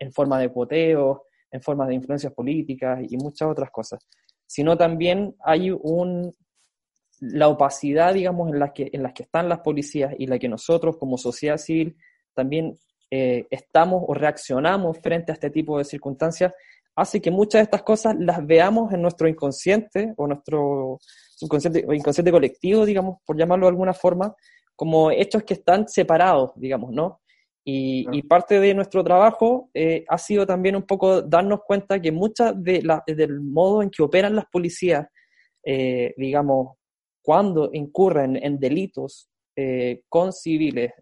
en forma de poteo, en forma de influencias políticas y muchas otras cosas, sino también hay un, la opacidad, digamos, en la, que, en las que están las policías y la que nosotros como sociedad civil también estamos o reaccionamos frente a este tipo de circunstancias hace que muchas de estas cosas las veamos en nuestro inconsciente o nuestro subconsciente o inconsciente colectivo, digamos, por llamarlo de alguna forma, como hechos que están separados, digamos, ¿no? Y, parte de nuestro trabajo eh, ha sido también un poco darnos cuenta que muchas de la, del modo en que operan las policías, eh, digamos, cuando incurren en delitos eh, con civiles,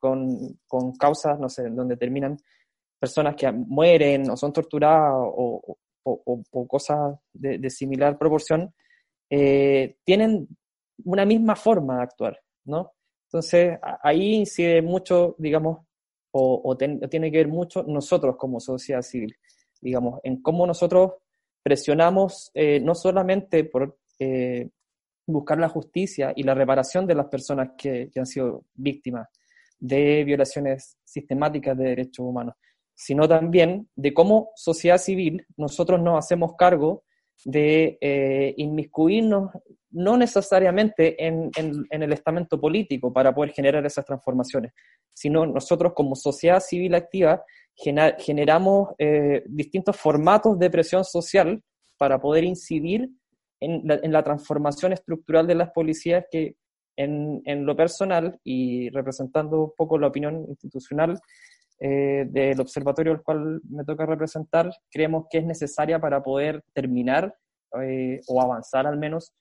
con, con causas, no sé, donde terminan personas que mueren o son torturadas o, cosas de, similar proporción, tienen una misma forma de actuar, ¿no? Entonces, ahí incide mucho, digamos, o, tiene que ver mucho nosotros como sociedad civil, digamos, en cómo nosotros presionamos eh, no solamente por eh, buscar la justicia y la reparación de las personas que han sido víctimas de violaciones sistemáticas de derechos humanos, sino también de cómo sociedad civil nosotros nos hacemos cargo de eh, inmiscuirnos no necesariamente en, el estamento político para poder generar esas transformaciones, sino nosotros como sociedad civil activa generamos eh, distintos formatos de presión social para poder incidir en la, transformación estructural de las policías que en, en, lo personal y representando un poco la opinión institucional, eh, del observatorio al cual me toca representar, creemos que es necesaria para poder terminar eh, o avanzar al menos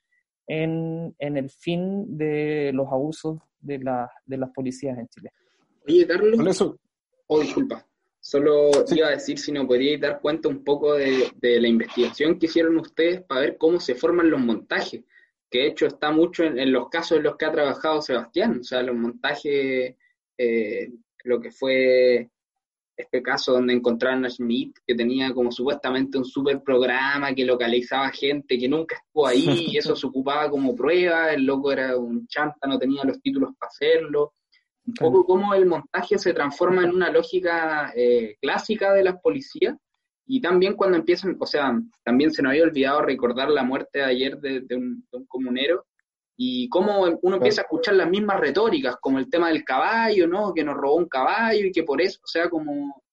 en, en, el fin de los abusos de, la, de las policías en Chile. Oye, Carlos. Eso... Oh, disculpa. Solo iba a decir si no podríais dar cuenta un poco de, de, la investigación que hicieron ustedes para ver cómo se forman los montajes, que de hecho está mucho en, en los casos en los que ha trabajado Sebastián, o sea, los montajes eh, lo que fue este caso donde encontraron a Schmidt, que tenía como supuestamente un super programa que localizaba gente que nunca estuvo ahí y eso se ocupaba como prueba, el loco era un chanta, no tenía los títulos para hacerlo. Un poco como el montaje se transforma en una lógica eh, clásica de las policías y también cuando empiezan, o sea, también se nos había olvidado recordar la muerte de ayer de, un, de un comunero y cómo uno empieza a escuchar las mismas retóricas, como el tema del caballo, ¿no? Que nos robó un caballo y que por eso, o sea, como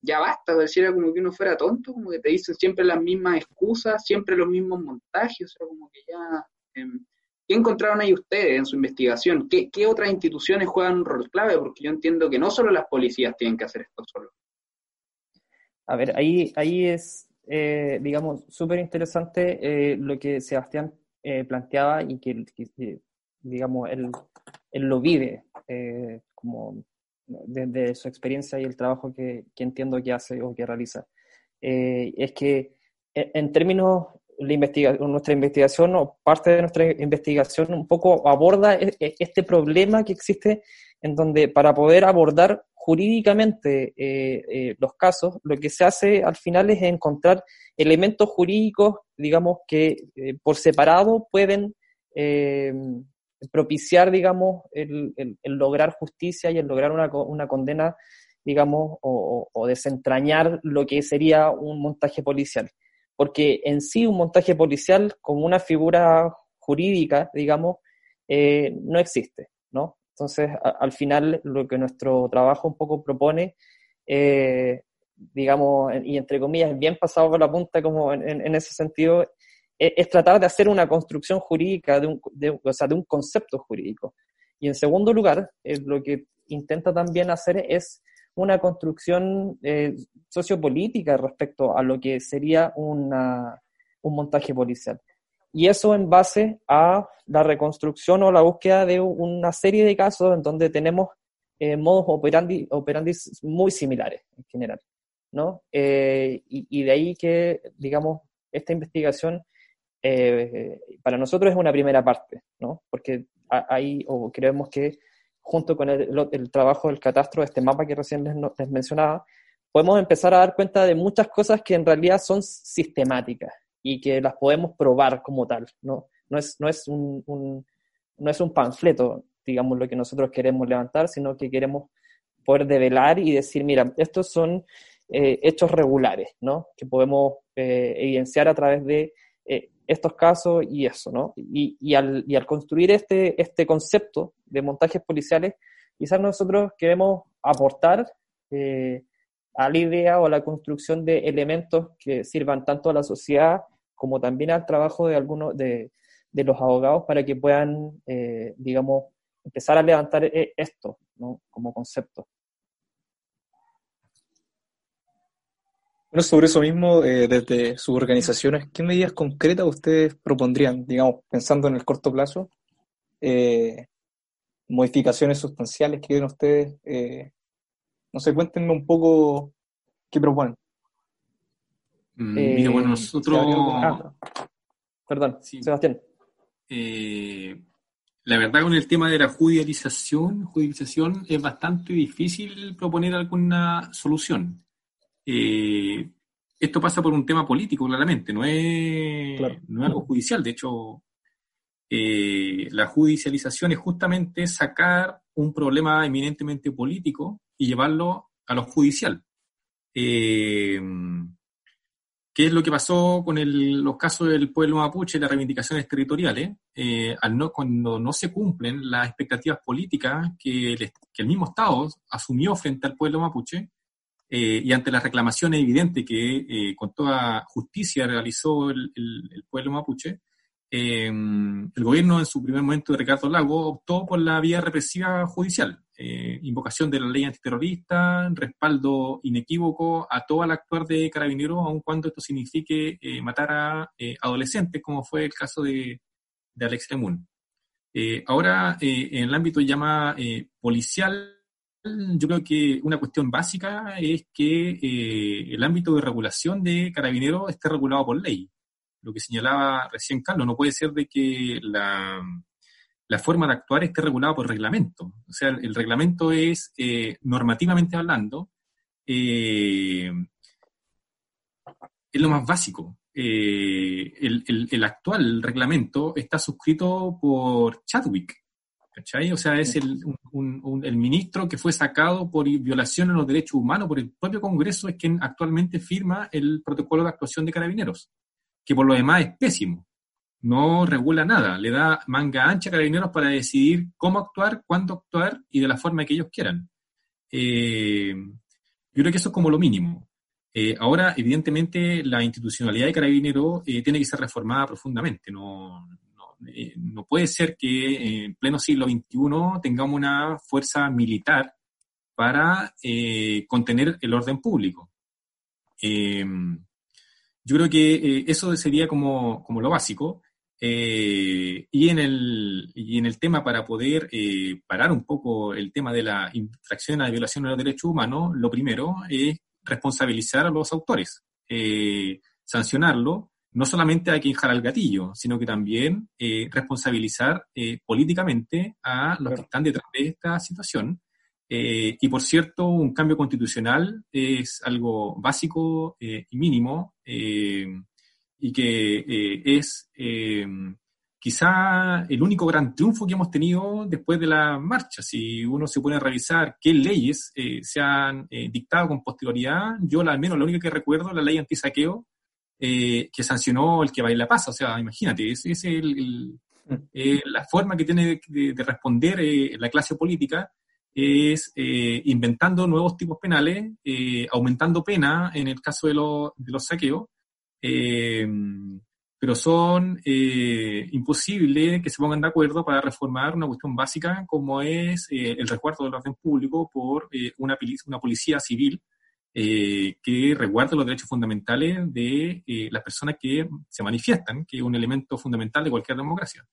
ya basta, decir como que uno fuera tonto, como que te dicen siempre las mismas excusas, siempre los mismos montajes, o sea, como que ya... Em, ¿Qué encontraron ahí ustedes en su investigación? ¿Qué, ¿Qué, otras instituciones juegan un rol clave? Porque yo entiendo que no solo las policías tienen que hacer esto solo. A ver, ahí, ahí es, eh, digamos, súper interesante eh, lo que Sebastián eh, planteaba y que, digamos, él, él, lo vive como desde su experiencia y el trabajo que, que entiendo que hace o que realiza. es que en términos la investigación, nuestra investigación o parte de nuestra investigación un poco aborda e, e, este problema que existe en donde para poder abordar jurídicamente eh, eh, los casos, lo que se hace al final es encontrar elementos jurídicos, digamos, que eh, por separado pueden propiciar, digamos, el, lograr justicia y el lograr una, condena, digamos, o, desentrañar lo que sería un montaje policial. Porque en sí un montaje policial como una figura jurídica, digamos, no existe, Entonces, al final, lo que nuestro trabajo un poco propone, eh, digamos, y entre comillas, bien pasado por la punta como en, ese sentido, e, es, tratar de hacer una construcción jurídica, de un, o sea, de un concepto jurídico. Y en segundo lugar, lo que intenta también hacer es una construcción eh, sociopolítica respecto a lo que sería una, un montaje policial. Y eso en base a la reconstrucción o la búsqueda de una serie de casos en donde tenemos eh, modos operandi, operandi muy similares en general. ¿no? Eh, y, de ahí que, digamos, esta investigación eh, para nosotros es una primera parte, ¿no? porque ahí o creemos que junto con el, trabajo del catastro, este mapa que recién les, mencionaba, podemos empezar a dar cuenta de muchas cosas que en realidad son sistemáticas y que las podemos probar como tal, ¿no? No es, no es, un, no es un panfleto, digamos, lo que nosotros queremos levantar, sino que queremos poder develar y decir, mira, estos son eh, hechos regulares, ¿no? Que podemos eh, evidenciar a través de eh, estos casos y eso, ¿no? Y, y, al, y al construir este, este concepto de montajes policiales, quizás nosotros queremos aportar eh, a la idea o a la construcción de elementos que sirvan tanto a la sociedad como también al trabajo de algunos de, los abogados para que puedan, eh, digamos, empezar a levantar eh, esto ¿no? como concepto. Bueno, sobre eso mismo, eh, desde sus organizaciones, ¿qué medidas concretas ustedes propondrían, digamos, pensando en el corto plazo? Eh, modificaciones sustanciales que quieren ustedes. No sé, cuéntenme un poco qué proponen. Mm, mira, bueno, nosotros. Ah, perdón, Sebastián. la verdad, con el tema de la judicialización, judicialización es bastante difícil proponer alguna solución. Eh, esto pasa por un tema político, claramente, no es, no es algo judicial. De hecho, eh, la judicialización es justamente sacar un problema eminentemente político y llevarlo a lo judicial. Eh, ¿Qué es lo que pasó con los casos del pueblo mapuche y las reivindicaciones territoriales? al no, cuando no se cumplen las expectativas políticas que el mismo Estado asumió frente al pueblo mapuche, eh, y ante la reclamación evidente que eh, con toda justicia realizó el, pueblo mapuche, eh, el gobierno en su primer momento de Ricardo Lago optó por la vía represiva judicial, invocación de la ley antiterrorista, respaldo inequívoco a todo el actuar de carabineros, aun cuando esto signifique matar a adolescentes, como fue el caso de, Alex Lemun. ahora, en el ámbito llama policial, yo creo que una cuestión básica es que eh, el ámbito de regulación de carabineros esté regulado por ley. Lo que señalaba recién Carlos, no puede ser de que la, forma de actuar esté regulada por reglamento. O sea, el, reglamento es, eh, normativamente hablando, eh, es lo más básico. el, el actual reglamento está suscrito por Chadwick, ¿cachai? O sea, es el, el, ministro que fue sacado por violación a los derechos humanos por el propio Congreso, es quien actualmente firma el protocolo de actuación de carabineros, que por lo demás es pésimo. No regula nada, le da manga ancha a carabineros para decidir cómo actuar, cuándo actuar y de la forma que ellos quieran. Eh, yo creo que eso es como lo mínimo. Eh, ahora, evidentemente, la institucionalidad de carabineros eh, tiene que ser reformada profundamente. No, no puede ser que en pleno siglo XXI tengamos una fuerza militar para contener el orden público. yo creo que eso sería como, como lo básico. Y, en el, y en el tema para poder parar un poco el tema de la infracción a la violación de los derechos humanos, lo primero es responsabilizar a los autores, sancionarlo no solamente hay que hinjar el gatillo, sino que también eh, responsabilizar eh, políticamente a los que están detrás de esta situación. Eh, y por cierto, un cambio constitucional es algo básico y mínimo y que es quizá el único gran triunfo que hemos tenido después de la marcha. Si uno se pone a revisar qué leyes se han dictado con posterioridad, yo al menos la única que recuerdo, la ley antisaqueo, eh, que sancionó el que baila pasa. O sea, imagínate, es, el, eh, la forma que tiene de, responder eh, la clase política es inventando nuevos tipos penales, aumentando pena en el caso de, de los saqueos, pero son imposibles que se pongan de acuerdo para reformar una cuestión básica como es el resguardo del orden público por una, una policía civil eh, que resguarde los derechos fundamentales de eh, las personas que se manifiestan, que es un elemento fundamental de cualquier democracia.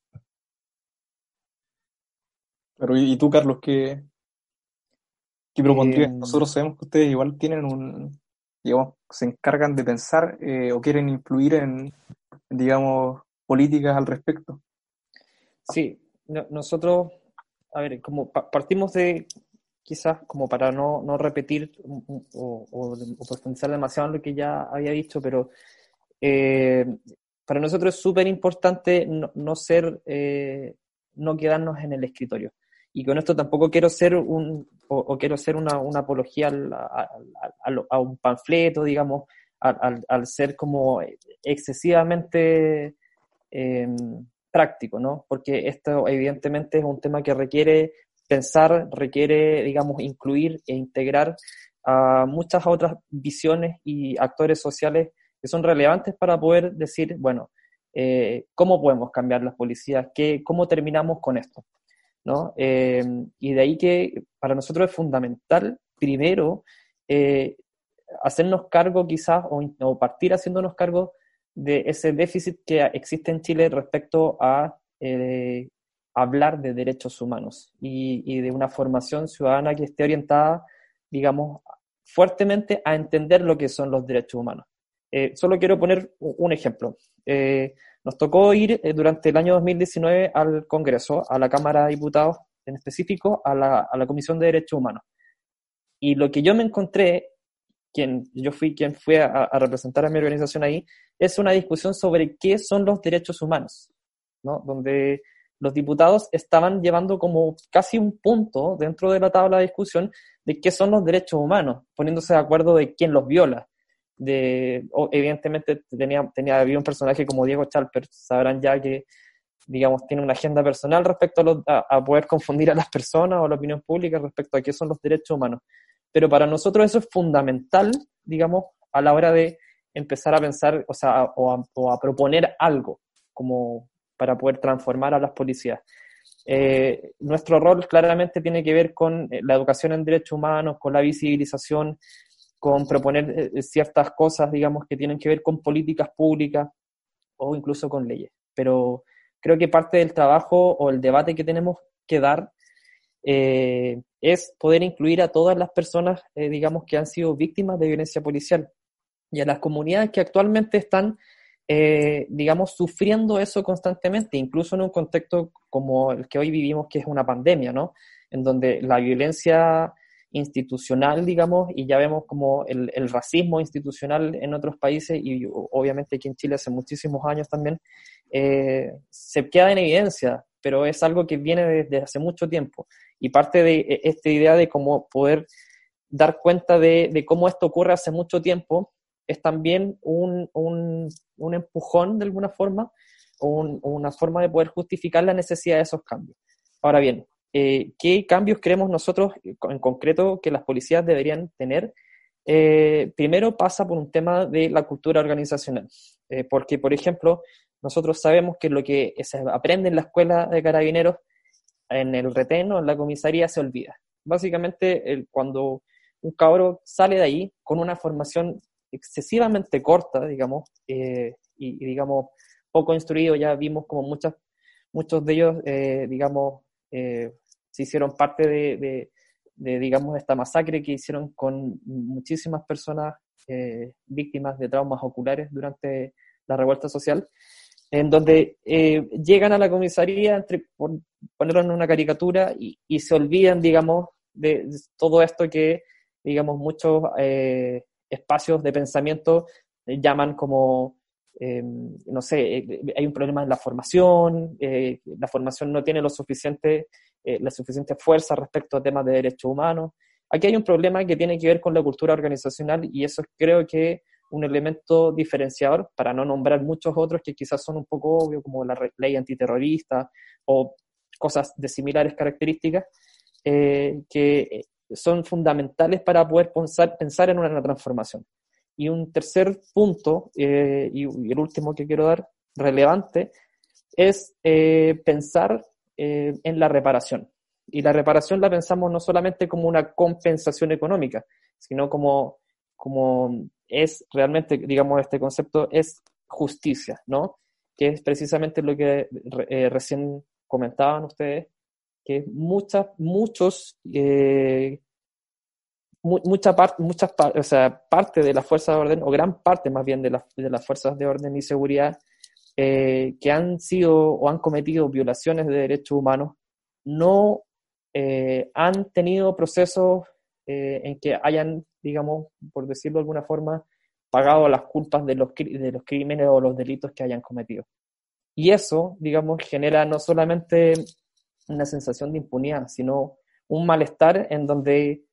Pero, ¿y tú, Carlos, qué, qué propondrías? Eh, Nosotros sabemos que ustedes igual tienen un, digamos, se encargan de pensar o quieren influir en, digamos, políticas al respecto. Sí, nosotros, a ver, como partimos de quizás como para no, no repetir o, o, profundizar demasiado lo que ya había dicho, pero eh, para nosotros es súper importante no, ser, eh, no quedarnos en el escritorio. Y con esto tampoco quiero ser un, o, quiero ser una, una apología a, un panfleto, digamos, al, ser como excesivamente eh, práctico, ¿no? Porque esto evidentemente es un tema que requiere pensar requiere, digamos, incluir e integrar a muchas otras visiones y actores sociales que son relevantes para poder decir, bueno, eh, ¿cómo podemos cambiar las policías? ¿Qué, ¿Cómo terminamos con esto? ¿No? Eh, y de ahí que para nosotros es fundamental, primero, eh, hacernos cargo quizás o, o, partir haciéndonos cargo de ese déficit que existe en Chile respecto a hablar de derechos humanos y, de una formación ciudadana que esté orientada, digamos, fuertemente a entender lo que son los derechos humanos. Eh, solo quiero poner un ejemplo. Nos tocó ir eh, durante el año 2019 al Congreso, a la Cámara de Diputados, en específico a la, Comisión de Derechos Humanos. Y lo que yo me encontré, quien yo fui quien fue a, a, representar a mi organización ahí, es una discusión sobre qué son los derechos humanos, ¿no? Donde los diputados estaban llevando como casi un punto dentro de la tabla de discusión de qué son los derechos humanos, poniéndose de acuerdo de quién los viola. De, evidentemente tenía, tenía, había un personaje como Diego Chalper, sabrán ya que, digamos, tiene una agenda personal respecto a, a, poder confundir a las personas o a la opinión pública respecto a qué son los derechos humanos. Pero para nosotros eso es fundamental, digamos, a la hora de empezar a pensar, o sea, o a proponer algo, como para poder transformar a las policías. Eh, nuestro rol claramente tiene que ver con eh, la educación en derechos humanos, con la visibilización, con proponer eh, ciertas cosas, digamos, que tienen que ver con políticas públicas o incluso con leyes. Pero creo que parte del trabajo o el debate que tenemos que dar es poder incluir a todas las personas, digamos, que han sido víctimas de violencia policial y a las comunidades que actualmente están eh, digamos, sufriendo eso constantemente, incluso en un contexto como el que hoy vivimos, que es una pandemia, ¿no? En donde la violencia institucional, digamos, y ya vemos como el, racismo institucional en otros países y obviamente aquí en Chile hace muchísimos años también, eh, se queda en evidencia, pero es algo que viene desde hace mucho tiempo. Y parte de e, esta idea de cómo poder dar cuenta de, cómo esto ocurre hace mucho tiempo es también un, un, empujón de alguna forma o, una forma de poder justificar la necesidad de esos cambios. Ahora bien, eh, ¿qué cambios creemos nosotros en concreto que las policías deberían tener? Eh, primero pasa por un tema de la cultura organizacional, eh, porque, por ejemplo, nosotros sabemos que lo que se aprende en la escuela de carabineros, en el retén o en la comisaría, se olvida. Básicamente, cuando un cabro sale de ahí con una formación excesivamente corta, digamos, eh, y, digamos, poco instruido, ya vimos como muchas, muchos de ellos, eh, digamos, eh, se hicieron parte de, de, digamos, esta masacre que hicieron con muchísimas personas víctimas de traumas oculares durante la revuelta social, en donde llegan a la comisaría, entre, por en una caricatura, y, se olvidan, digamos, de todo esto que digamos, muchos eh, espacios de pensamiento eh, llaman como, eh, no sé, hay un problema en la formación, la formación no tiene lo suficiente, la suficiente fuerza respecto a temas de derechos humanos. Aquí hay un problema que tiene que ver con la cultura organizacional y eso creo que un elemento diferenciador, para no nombrar muchos otros que quizás son un poco obvios, como la ley antiterrorista o cosas de similares características, que son fundamentales para poder pensar, en una transformación. Y un tercer punto, eh, y, el último que quiero dar, relevante, es eh, pensar eh, en la reparación. Y la reparación la pensamos no solamente como una compensación económica, sino como, como es realmente, digamos, este concepto es justicia, ¿no? Que es precisamente lo que recién comentaban ustedes, que muchas, muchos, eh, mucha parte, muchas o sea, parte de las fuerzas de orden, o gran parte más bien de, de las fuerzas de orden y seguridad, eh, que han sido o han cometido violaciones de derechos humanos, no eh, han tenido procesos en que hayan, digamos, por decirlo de alguna forma, pagado las culpas de los, de los crímenes o los delitos que hayan cometido. Y eso, digamos, genera no solamente una sensación de impunidad, sino un malestar en donde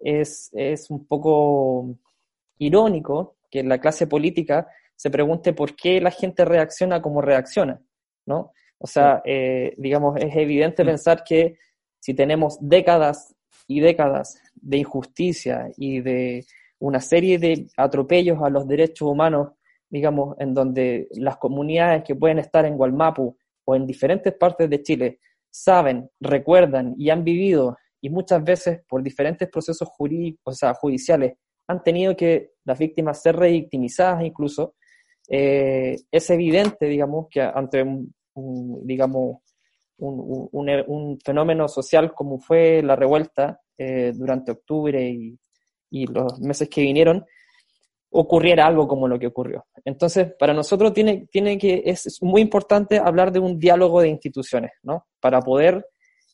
es, es un poco irónico que la clase política se pregunte por qué la gente reacciona como reacciona, ¿no? O sea, eh, digamos, es evidente mm. pensar que si tenemos décadas y décadas de injusticia y de una serie de atropellos a los derechos humanos, digamos, en donde las comunidades que pueden estar en Gualmapu o en diferentes partes de Chile saben, recuerdan y han vivido, y muchas veces por diferentes procesos jurídicos, o sea, judiciales, han tenido que las víctimas ser revictimizadas incluso, eh, es evidente, digamos, que ante un, digamos, un, fenómeno social como fue la revuelta eh, durante octubre y, y, los meses que vinieron, ocurriera algo como lo que ocurrió. Entonces, para nosotros tiene, tiene que, es muy importante hablar de un diálogo de instituciones, ¿no? Para poder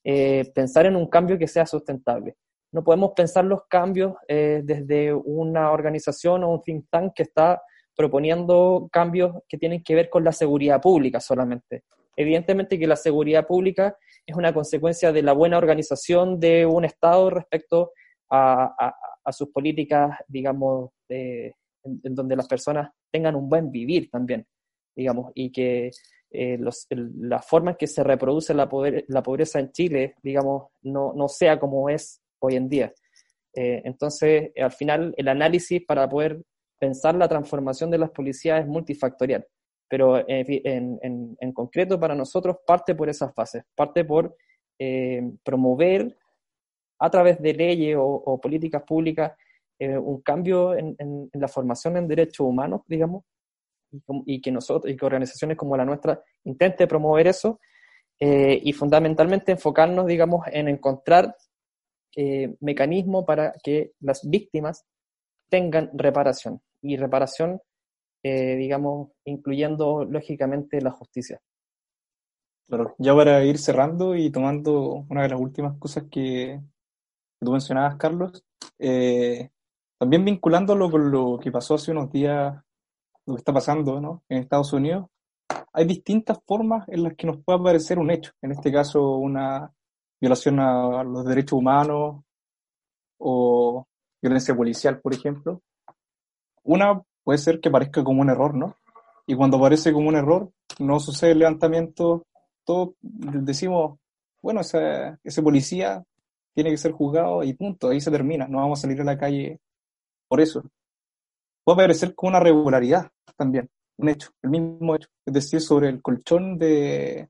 eh, pensar en un cambio que sea sustentable. No podemos pensar los cambios eh, desde una organización o un think tank que está proponiendo cambios que tienen que ver con la seguridad pública solamente. Evidentemente que la seguridad pública es una consecuencia de la buena organización de un Estado respecto a, sus políticas, digamos, de, en, donde las personas tengan un buen vivir también, digamos, y que eh, la forma en que se reproduce la, pobreza en Chile, digamos, no, no, sea como es hoy en día. Eh, entonces, al final, el análisis para poder pensar la transformación de las policías es multifactorial, pero en, en, concreto para nosotros parte por esas fases, parte por eh, promover a través de leyes o políticas públicas eh, un cambio en, la formación en derechos humanos, digamos, y, que nosotros, y que organizaciones como la nuestra intente promover eso, eh, y fundamentalmente enfocarnos, digamos, en encontrar eh, mecanismos para que las víctimas tengan reparación, y reparación, digamos, incluyendo lógicamente la justicia. Claro, ya para ir cerrando y tomando una de las últimas cosas que, tú mencionabas, Carlos, eh, también vinculándolo con lo que pasó hace unos días, lo que está pasando ¿no? en Estados Unidos, hay distintas formas en las que nos puede aparecer un hecho. En este caso, una violación a los derechos humanos o violencia policial, por ejemplo. Una puede ser que parezca como un error, ¿no? Y cuando aparece como un error, no sucede el levantamiento, todos decimos, bueno, ese, ese policía tiene que ser juzgado y punto, ahí se termina, no vamos a salir a la calle por eso. Puede parecer como una regularidad también. un hecho, el mismo hecho, es decir, sobre el colchón de,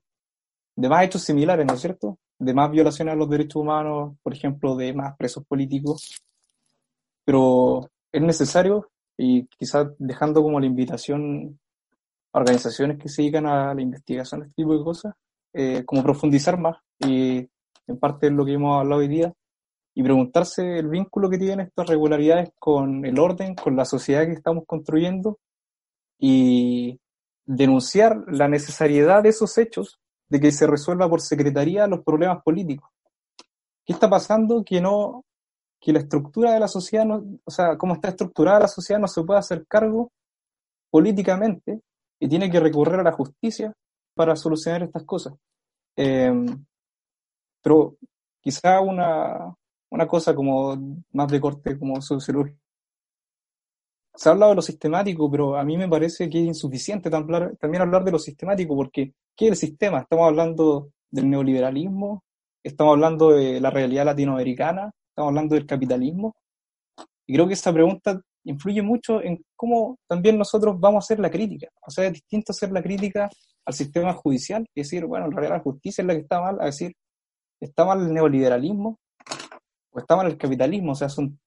de más hechos similares, ¿no es cierto? De más violaciones a los derechos humanos, por ejemplo, de más presos políticos. Pero es necesario, y quizás dejando como la invitación a organizaciones que se dedican a la investigación de este tipo de cosas, eh, como profundizar más, y en parte es lo que hemos hablado hoy día, y preguntarse el vínculo que tienen estas regularidades con el orden, con la sociedad que estamos construyendo, y denunciar la necesariedad de esos hechos de que se resuelva por secretaría los problemas políticos. ¿Qué está pasando? Que no, que la estructura de la sociedad, no, o sea, cómo está estructurada la sociedad no se puede hacer cargo políticamente y tiene que recurrir a la justicia para solucionar estas cosas. Em, pero quizá una, una cosa como más de corte como sociológico se ha hablado de lo sistemático, pero a mí me parece que es insuficiente también hablar de lo sistemático, porque ¿qué es el sistema? Estamos hablando del neoliberalismo, estamos hablando de la realidad latinoamericana, estamos hablando del capitalismo. Y creo que esa pregunta influye mucho en cómo también nosotros vamos a hacer la crítica. O sea, es distinto hacer la crítica al sistema judicial y decir, bueno, en realidad la justicia es la que está mal, a decir, está mal el neoliberalismo o está mal el capitalismo. O sea, son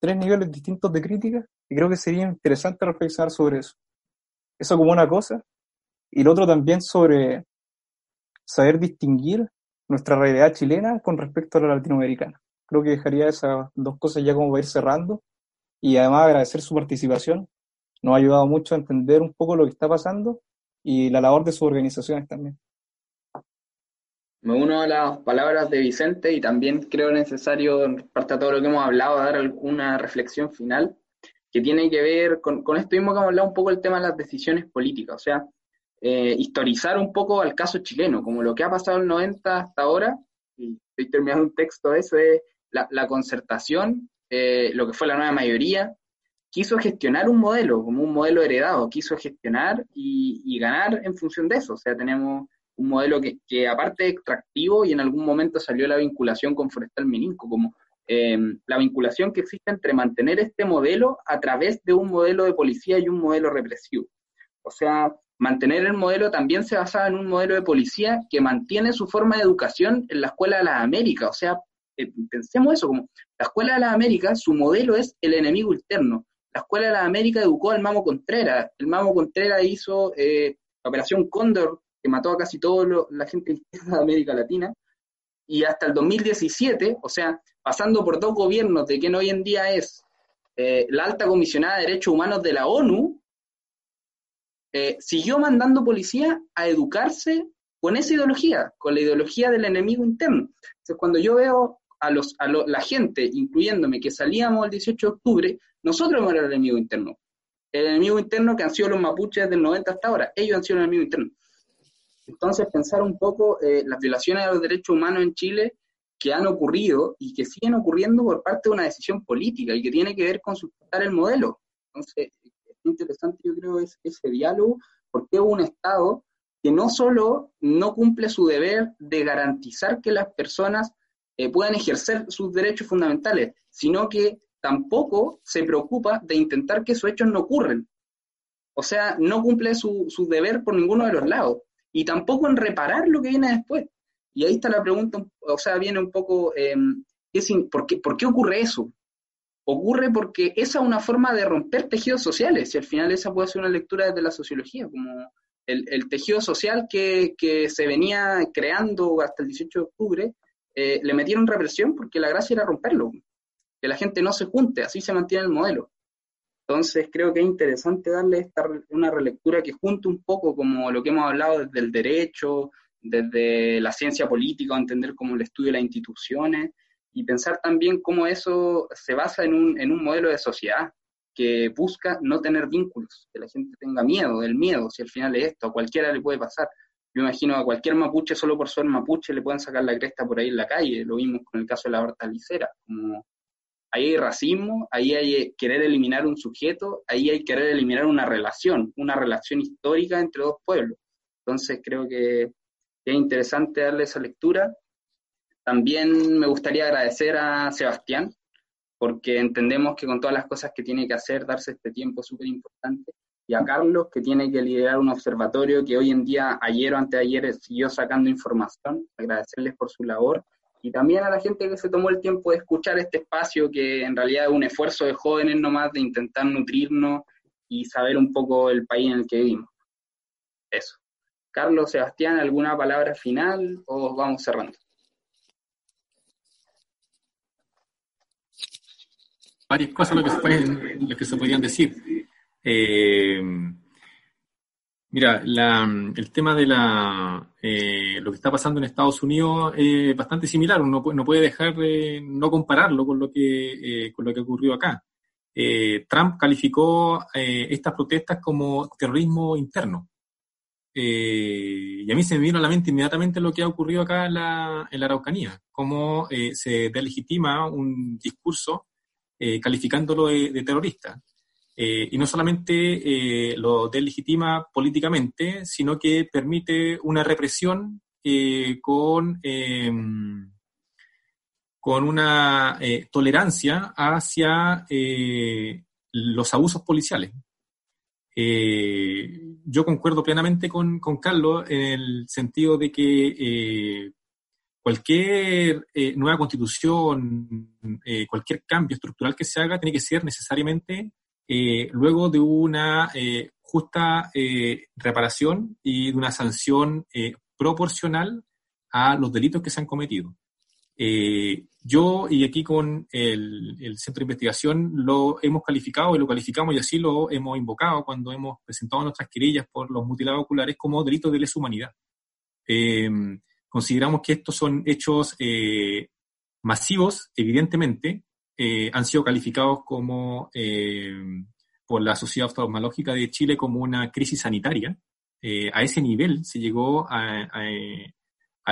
tres niveles distintos de crítica y creo que sería interesante reflexionar sobre eso. Eso como una cosa. Y lo otro también sobre saber distinguir nuestra realidad chilena con respecto a la latinoamericana. Creo que dejaría esas dos cosas ya como para ir cerrando y además agradecer su participación. Nos ha ayudado mucho a entender un poco lo que está pasando y la labor de sus organizaciones también. Me uno a las palabras de Vicente y también creo necesario, en parte a todo lo que hemos hablado, dar alguna reflexión final que tiene que ver con, con esto mismo que hemos hablado un poco el tema de las decisiones políticas, o sea, eh, historizar un poco al caso chileno, como lo que ha pasado en el 90 hasta ahora, y estoy terminando un texto de eso, es la, concertación, eh, lo que fue la nueva mayoría, quiso gestionar un modelo, como un modelo heredado, quiso gestionar y, ganar en función de eso, o sea, tenemos un modelo que, que aparte extractivo y en algún momento salió la vinculación con Forestal Mininco, como eh, la vinculación que existe entre mantener este modelo a través de un modelo de policía y un modelo represivo. O sea, mantener el modelo también se basaba en un modelo de policía que mantiene su forma de educación en la Escuela de las Américas. O sea, eh, pensemos eso, como la Escuela de las Américas, su modelo es el enemigo interno. La Escuela de las Américas educó al Mamo Contreras. El Mamo Contreras hizo eh, la Operación Cóndor, que mató a casi toda la gente de América Latina, y hasta el 2017, o sea, pasando por dos gobiernos de quien hoy en día es eh, la alta comisionada de derechos humanos de la ONU, siguió mandando policía a educarse con esa ideología, con la ideología del enemigo interno. Entonces, cuando yo veo a, los, a la gente, incluyéndome, que salíamos el 18 de octubre, nosotros éramos el enemigo interno. El enemigo interno que han sido los mapuches del 90 hasta ahora, ellos han sido el enemigo interno. Entonces, pensar un poco eh, las violaciones a los derechos humanos en Chile que han ocurrido y que siguen ocurriendo por parte de una decisión política y que tiene que ver con sustentar el modelo. Entonces, es interesante, yo creo, ese, ese diálogo, porque es un Estado que no solo no cumple su deber de garantizar que las personas eh, puedan ejercer sus derechos fundamentales, sino que tampoco se preocupa de intentar que esos hechos no ocurran. O sea, no cumple su, su deber por ninguno de los lados y tampoco en reparar lo que viene después. Y ahí está la pregunta, o sea, viene un poco, eh, ¿por, qué, ¿por qué ocurre eso? Ocurre porque esa es una forma de romper tejidos sociales, y al final esa puede ser una lectura desde la sociología, como el, el tejido social que, que, se venía creando hasta el 18 de octubre, eh, le metieron represión porque la gracia era romperlo, que la gente no se junte, así se mantiene el modelo. Entonces creo que es interesante darle esta, una relectura que junte un poco como lo que hemos hablado desde el derecho, desde la ciencia política, entender como el estudio de las instituciones y pensar también cómo eso se basa en un, en un modelo de sociedad que busca no tener vínculos, que la gente tenga miedo del miedo, si al final es esto, a cualquiera le puede pasar. Yo imagino a cualquier mapuche, solo por ser mapuche, le pueden sacar la cresta por ahí en la calle, lo vimos con el caso de la hortalicera, como ahí hay racismo, ahí hay querer eliminar un sujeto, ahí hay querer eliminar una relación, una relación histórica entre dos pueblos. Entonces creo que es interesante darle esa lectura. También me gustaría agradecer a Sebastián, porque entendemos que con todas las cosas que tiene que hacer, darse este tiempo es súper importante. Y a Carlos, que tiene que liderar un observatorio que hoy en día, ayer o antes de ayer, siguió sacando información, agradecerles por su labor, y también a la gente que se tomó el tiempo de escuchar este espacio, que en realidad es un esfuerzo de jóvenes nomás de intentar nutrirnos y saber un poco el país en el que vivimos. Eso. Carlos, Sebastián, ¿alguna palabra final o vamos cerrando? Varias cosas lo que se podrían decir. Eh, mira, el tema de la, eh, lo que está pasando en Estados Unidos es bastante similar. Uno no puede dejar de no compararlo con lo que, eh, con lo que ocurrió acá. Trump calificó estas protestas como terrorismo interno. y a mí se me vino a la mente inmediatamente lo que ha ocurrido acá en la, en la Araucanía, cómo se delegitima un discurso calificándolo de terrorista. Eh, y no solamente eh, lo delegitima políticamente, sino que permite una represión eh, con, em, con una tolerancia hacia los abusos policiales. yo concuerdo plenamente con, con, Carlos en el sentido de que cualquier nueva constitución, cualquier cambio estructural que se haga, tiene que ser necesariamente eh, luego de una eh, justa eh, reparación y de una sanción proporcional a los delitos que se han cometido. yo, y aquí con el, Centro de Investigación, lo hemos calificado y lo calificamos y así lo hemos invocado cuando hemos presentado nuestras querellas por los mutilados oculares como delitos de lesa humanidad. consideramos que estos son hechos masivos, evidentemente, eh, han sido calificados como eh, por la Sociedad Oftalmológica de Chile como una crisis sanitaria. Eh, a ese nivel se llegó a,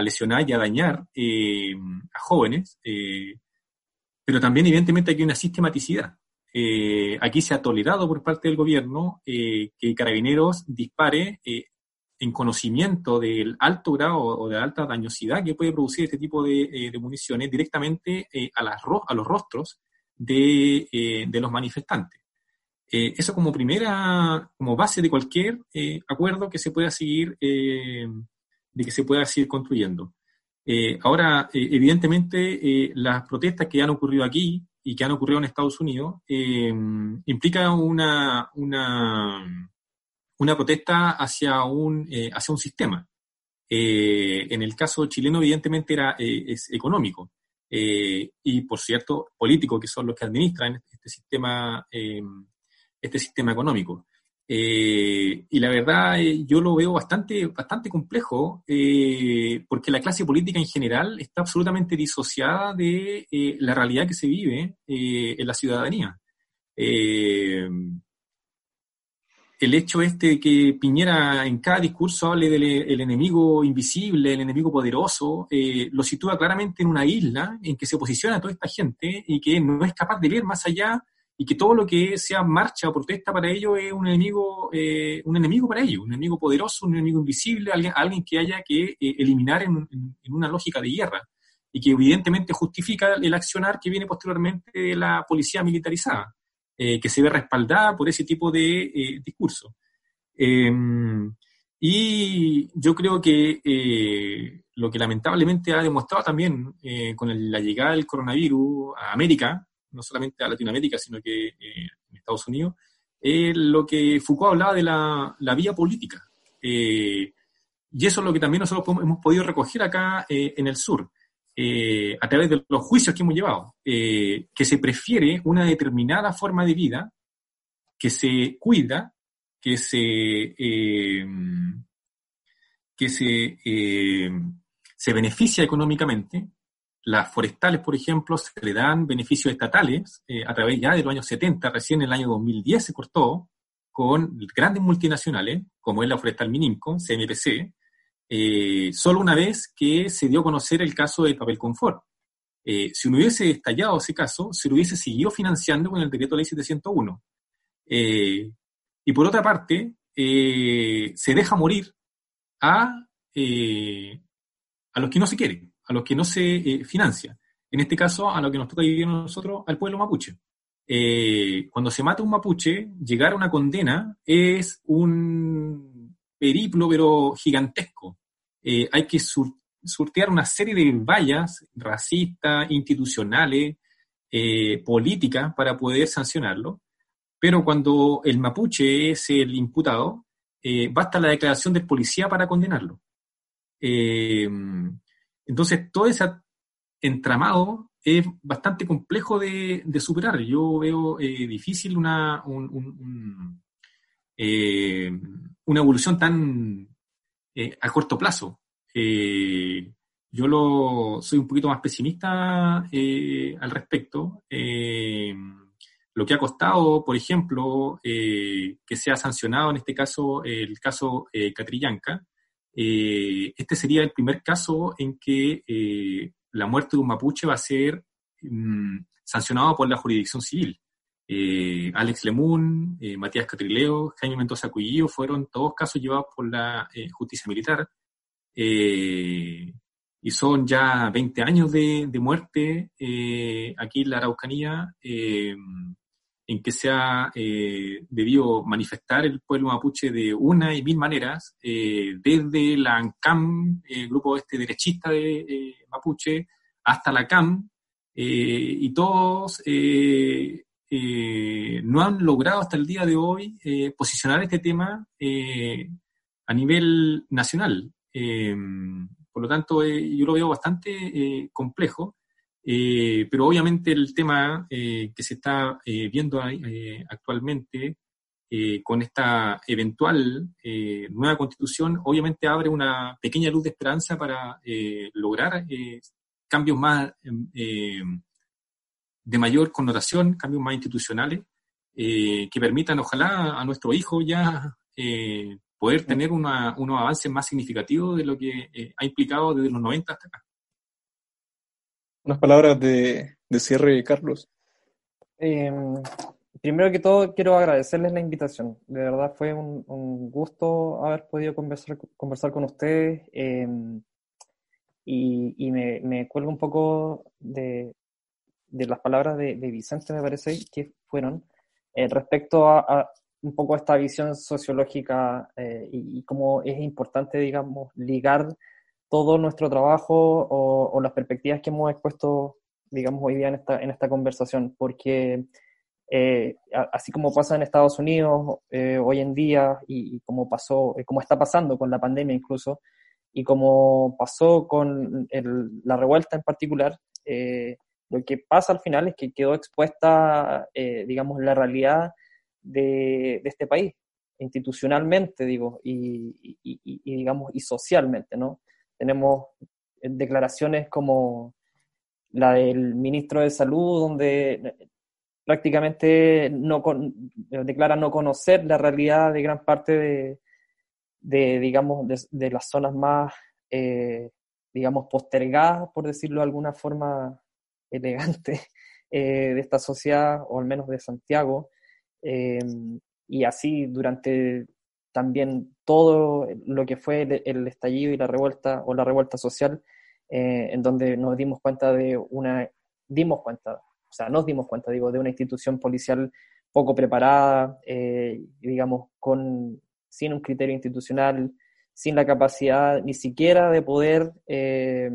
lesionar y a dañar a jóvenes, pero también evidentemente hay una sistematicidad. aquí se ha tolerado por parte del gobierno que Carabineros dispare en conocimiento del alto grado o de alta dañosidad que puede producir este tipo de, eh, municiones directamente eh, a, los rostros de, eh, los manifestantes. eso como primera, como base de cualquier acuerdo que se pueda seguir, de que se pueda seguir construyendo. ahora, evidentemente, las protestas que han ocurrido aquí y que han ocurrido en Estados Unidos implican una, una una protesta hacia un, eh, hacia un sistema. Eh, en el caso chileno, evidentemente, era, eh, es económico y, por cierto, político, que son los que administran este sistema, este sistema económico. y la verdad, yo lo veo bastante, bastante complejo, porque la clase política en general está absolutamente disociada de la realidad que se vive en la ciudadanía el hecho este de que Piñera en cada discurso hable del enemigo invisible, el enemigo poderoso, eh, lo sitúa claramente en una isla en que se posiciona toda esta gente y que no es capaz de ver más allá y que todo lo que sea marcha o protesta para ellos es un enemigo, eh, un enemigo para ellos, un enemigo poderoso, un enemigo invisible, alguien, alguien que haya que eh, eliminar en, una lógica de guerra y que evidentemente justifica el accionar que viene posteriormente de la policía militarizada. Eh, que se ve respaldada por ese tipo de eh, discurso. Em, y yo creo que eh, lo que lamentablemente ha demostrado también con la llegada del coronavirus a América, no solamente a Latinoamérica, sino que en Estados Unidos, es lo que Foucault hablaba de la, la vía política. y eso es lo que también nosotros hemos podido recoger acá en el sur. Eh, a través de los juicios que hemos llevado, eh, que se prefiere una determinada forma de vida que se cuida, que se, eh, que se, se beneficia económicamente. Las forestales, por ejemplo, se le dan beneficios estatales a través ya de los años 70, recién en el año 2010 se cortó con grandes multinacionales, como es la Forestal Minimco, CMPC, eh, solo una vez que se dio a conocer el caso del papel confort. Eh, si no hubiese estallado ese caso, se lo hubiese seguido financiando con el decreto ley 701. Eh, y por otra parte, se deja morir a, a los que no se quieren, a los que no se financia. En este caso, a lo que nos toca vivir nosotros, al pueblo mapuche. eh, cuando se mata un mapuche, llegar a una condena es un periplo, pero gigantesco. Eh, hay que surtear una serie de vallas racistas, institucionales, eh, políticas para poder sancionarlo. Pero cuando el mapuche es el imputado, basta la declaración del policía para condenarlo. entonces, todo ese entramado es bastante complejo de, superar. Yo veo eh, difícil una, eh, una evolución tan eh, a corto plazo. yo lo, soy un poquito más pesimista al respecto. lo que ha costado, por ejemplo, que sea sancionado en este caso el caso Catrillanca, este sería el primer caso en que la muerte de un mapuche va a ser mm, sancionada por la jurisdicción civil. Eh, Alex Lemun, eh, Matías Catrileo, Jaime Mendoza Cuyillo fueron todos casos llevados por la eh, justicia militar. y son ya 20 años de, muerte aquí en la Araucanía, en que se ha debido manifestar el pueblo mapuche de una y mil maneras, desde la ANCAM, el grupo este derechista de mapuche, hasta la CAM, y todos eh, eh, no han logrado hasta el día de hoy posicionar este tema a nivel nacional. por lo tanto, yo lo veo bastante complejo, pero obviamente el tema que se está viendo actualmente con esta eventual nueva constitución, obviamente abre una pequeña luz de esperanza para lograr cambios más em, eh, de mayor connotación, cambios más institucionales, eh, que permitan, ojalá, a nuestro hijo ya eh, poder tener una, unos avances más significativos de lo que ha implicado desde los 90 hasta acá. Unas palabras de, de cierre, Carlos. Em, primero que todo, quiero agradecerles la invitación. De verdad fue un, un gusto haber podido conversar, conversar con ustedes. Em, y, me, me, cuelgo un poco de, de las palabras de, Vicente, me parece, que fueron eh, respecto a, un poco esta visión sociológica eh, y, cómo es importante, digamos, ligar todo nuestro trabajo o, las perspectivas que hemos expuesto, digamos, hoy día en esta, en esta conversación, porque eh, así como pasa en Estados Unidos hoy en día y, y, como pasó, como está pasando con la pandemia incluso, y como pasó con la revuelta en particular, eh, lo que pasa al final es que quedó expuesta, eh, digamos, la realidad de, este país, institucionalmente, digo, y, digamos, y socialmente, ¿no? Tenemos declaraciones como la del ministro de Salud, donde prácticamente no declara no conocer la realidad de gran parte de, digamos, de, las zonas más, eh, digamos, postergadas, por decirlo de alguna forma elegante, *laughs* eh, de esta sociedad, o al menos de Santiago, eh, y así durante también todo lo que fue el, estallido y la revuelta, o la revuelta social, en donde nos dimos cuenta de una, dimos cuenta, o sea, nos dimos cuenta, digo, de una institución policial poco preparada, digamos, con sin un criterio institucional, sin la capacidad ni siquiera de poder eh,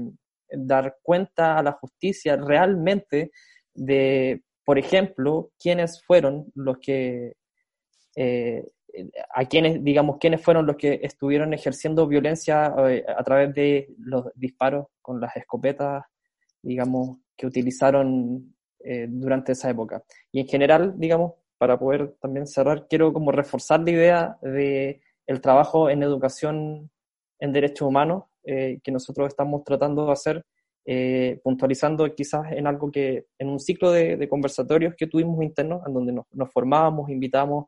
dar cuenta a la justicia realmente de, por ejemplo, quiénes fueron los que, eh, a quienes, digamos, quiénes fueron los que estuvieron ejerciendo violencia eh, a través de los disparos con las escopetas, digamos, que utilizaron durante esa época. Y en general, digamos, para poder también cerrar, quiero como reforzar la idea de el trabajo en educación en derechos humanos eh, que nosotros estamos tratando de hacer, eh, puntualizando quizás en algo que, en un ciclo de, conversatorios que tuvimos internos, en donde nos, formábamos, invitamos,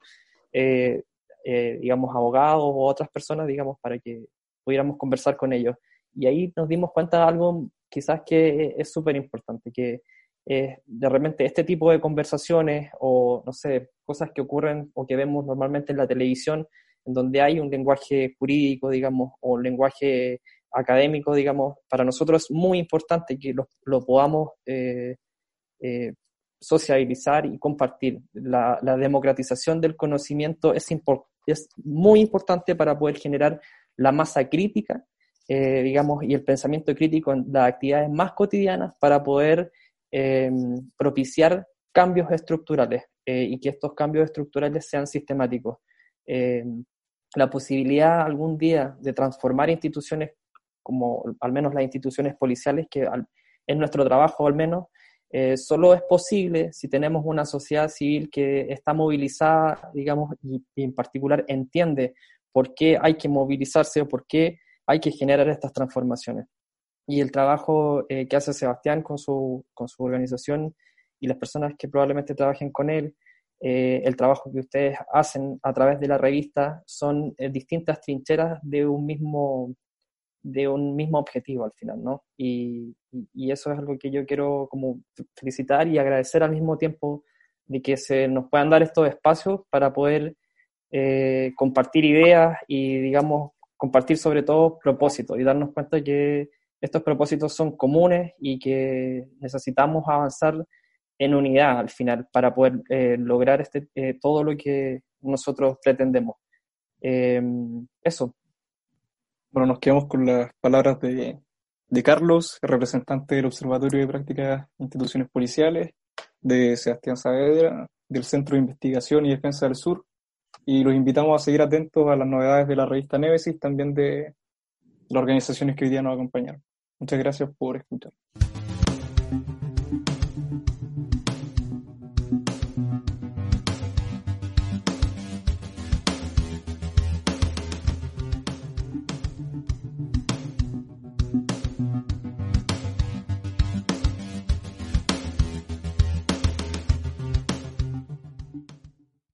eh, digamos, abogados o otras personas, digamos, para que pudiéramos conversar con ellos. Y ahí nos dimos cuenta de algo quizás que es súper importante, que de repente este tipo de conversaciones o, no sé, cosas que ocurren o que vemos normalmente en la televisión, en donde hay un lenguaje jurídico, digamos, o un lenguaje académico, digamos, para nosotros es muy importante que lo, podamos eh, eh, sociabilizar y compartir. La, democratización del conocimiento es, es muy importante para poder generar la masa crítica, eh, digamos, y el pensamiento crítico en las actividades más cotidianas para poder eh, propiciar cambios estructurales eh, y que estos cambios estructurales sean sistemáticos. la posibilidad algún día de transformar instituciones como al menos las instituciones policiales, que en nuestro trabajo al menos, eh, solo es posible si tenemos una sociedad civil que está movilizada, digamos, y, en particular entiende por qué hay que movilizarse o por qué hay que generar estas transformaciones. Y el trabajo eh, que hace Sebastián con su, con su organización y las personas que probablemente trabajen con él, eh, el trabajo que ustedes hacen a través de la revista son distintas trincheras de un mismo de un mismo objetivo al final, ¿no? Y, y, eso es algo que yo quiero como felicitar y agradecer al mismo tiempo de que se nos puedan dar estos espacios para poder eh, compartir ideas y, digamos, compartir sobre todo propósitos y darnos cuenta que estos propósitos son comunes y que necesitamos avanzar en unidad al final para poder eh, lograr este, eh, todo lo que nosotros pretendemos. eso, bueno, nos quedamos con las palabras de, de Carlos, representante del Observatorio de Prácticas e Instituciones Policiales, de Sebastián Saavedra, del Centro de Investigación y Defensa del Sur, y los invitamos a seguir atentos a las novedades de la revista Nevesis, también de las organizaciones que hoy día nos acompañaron. Muchas gracias por escuchar.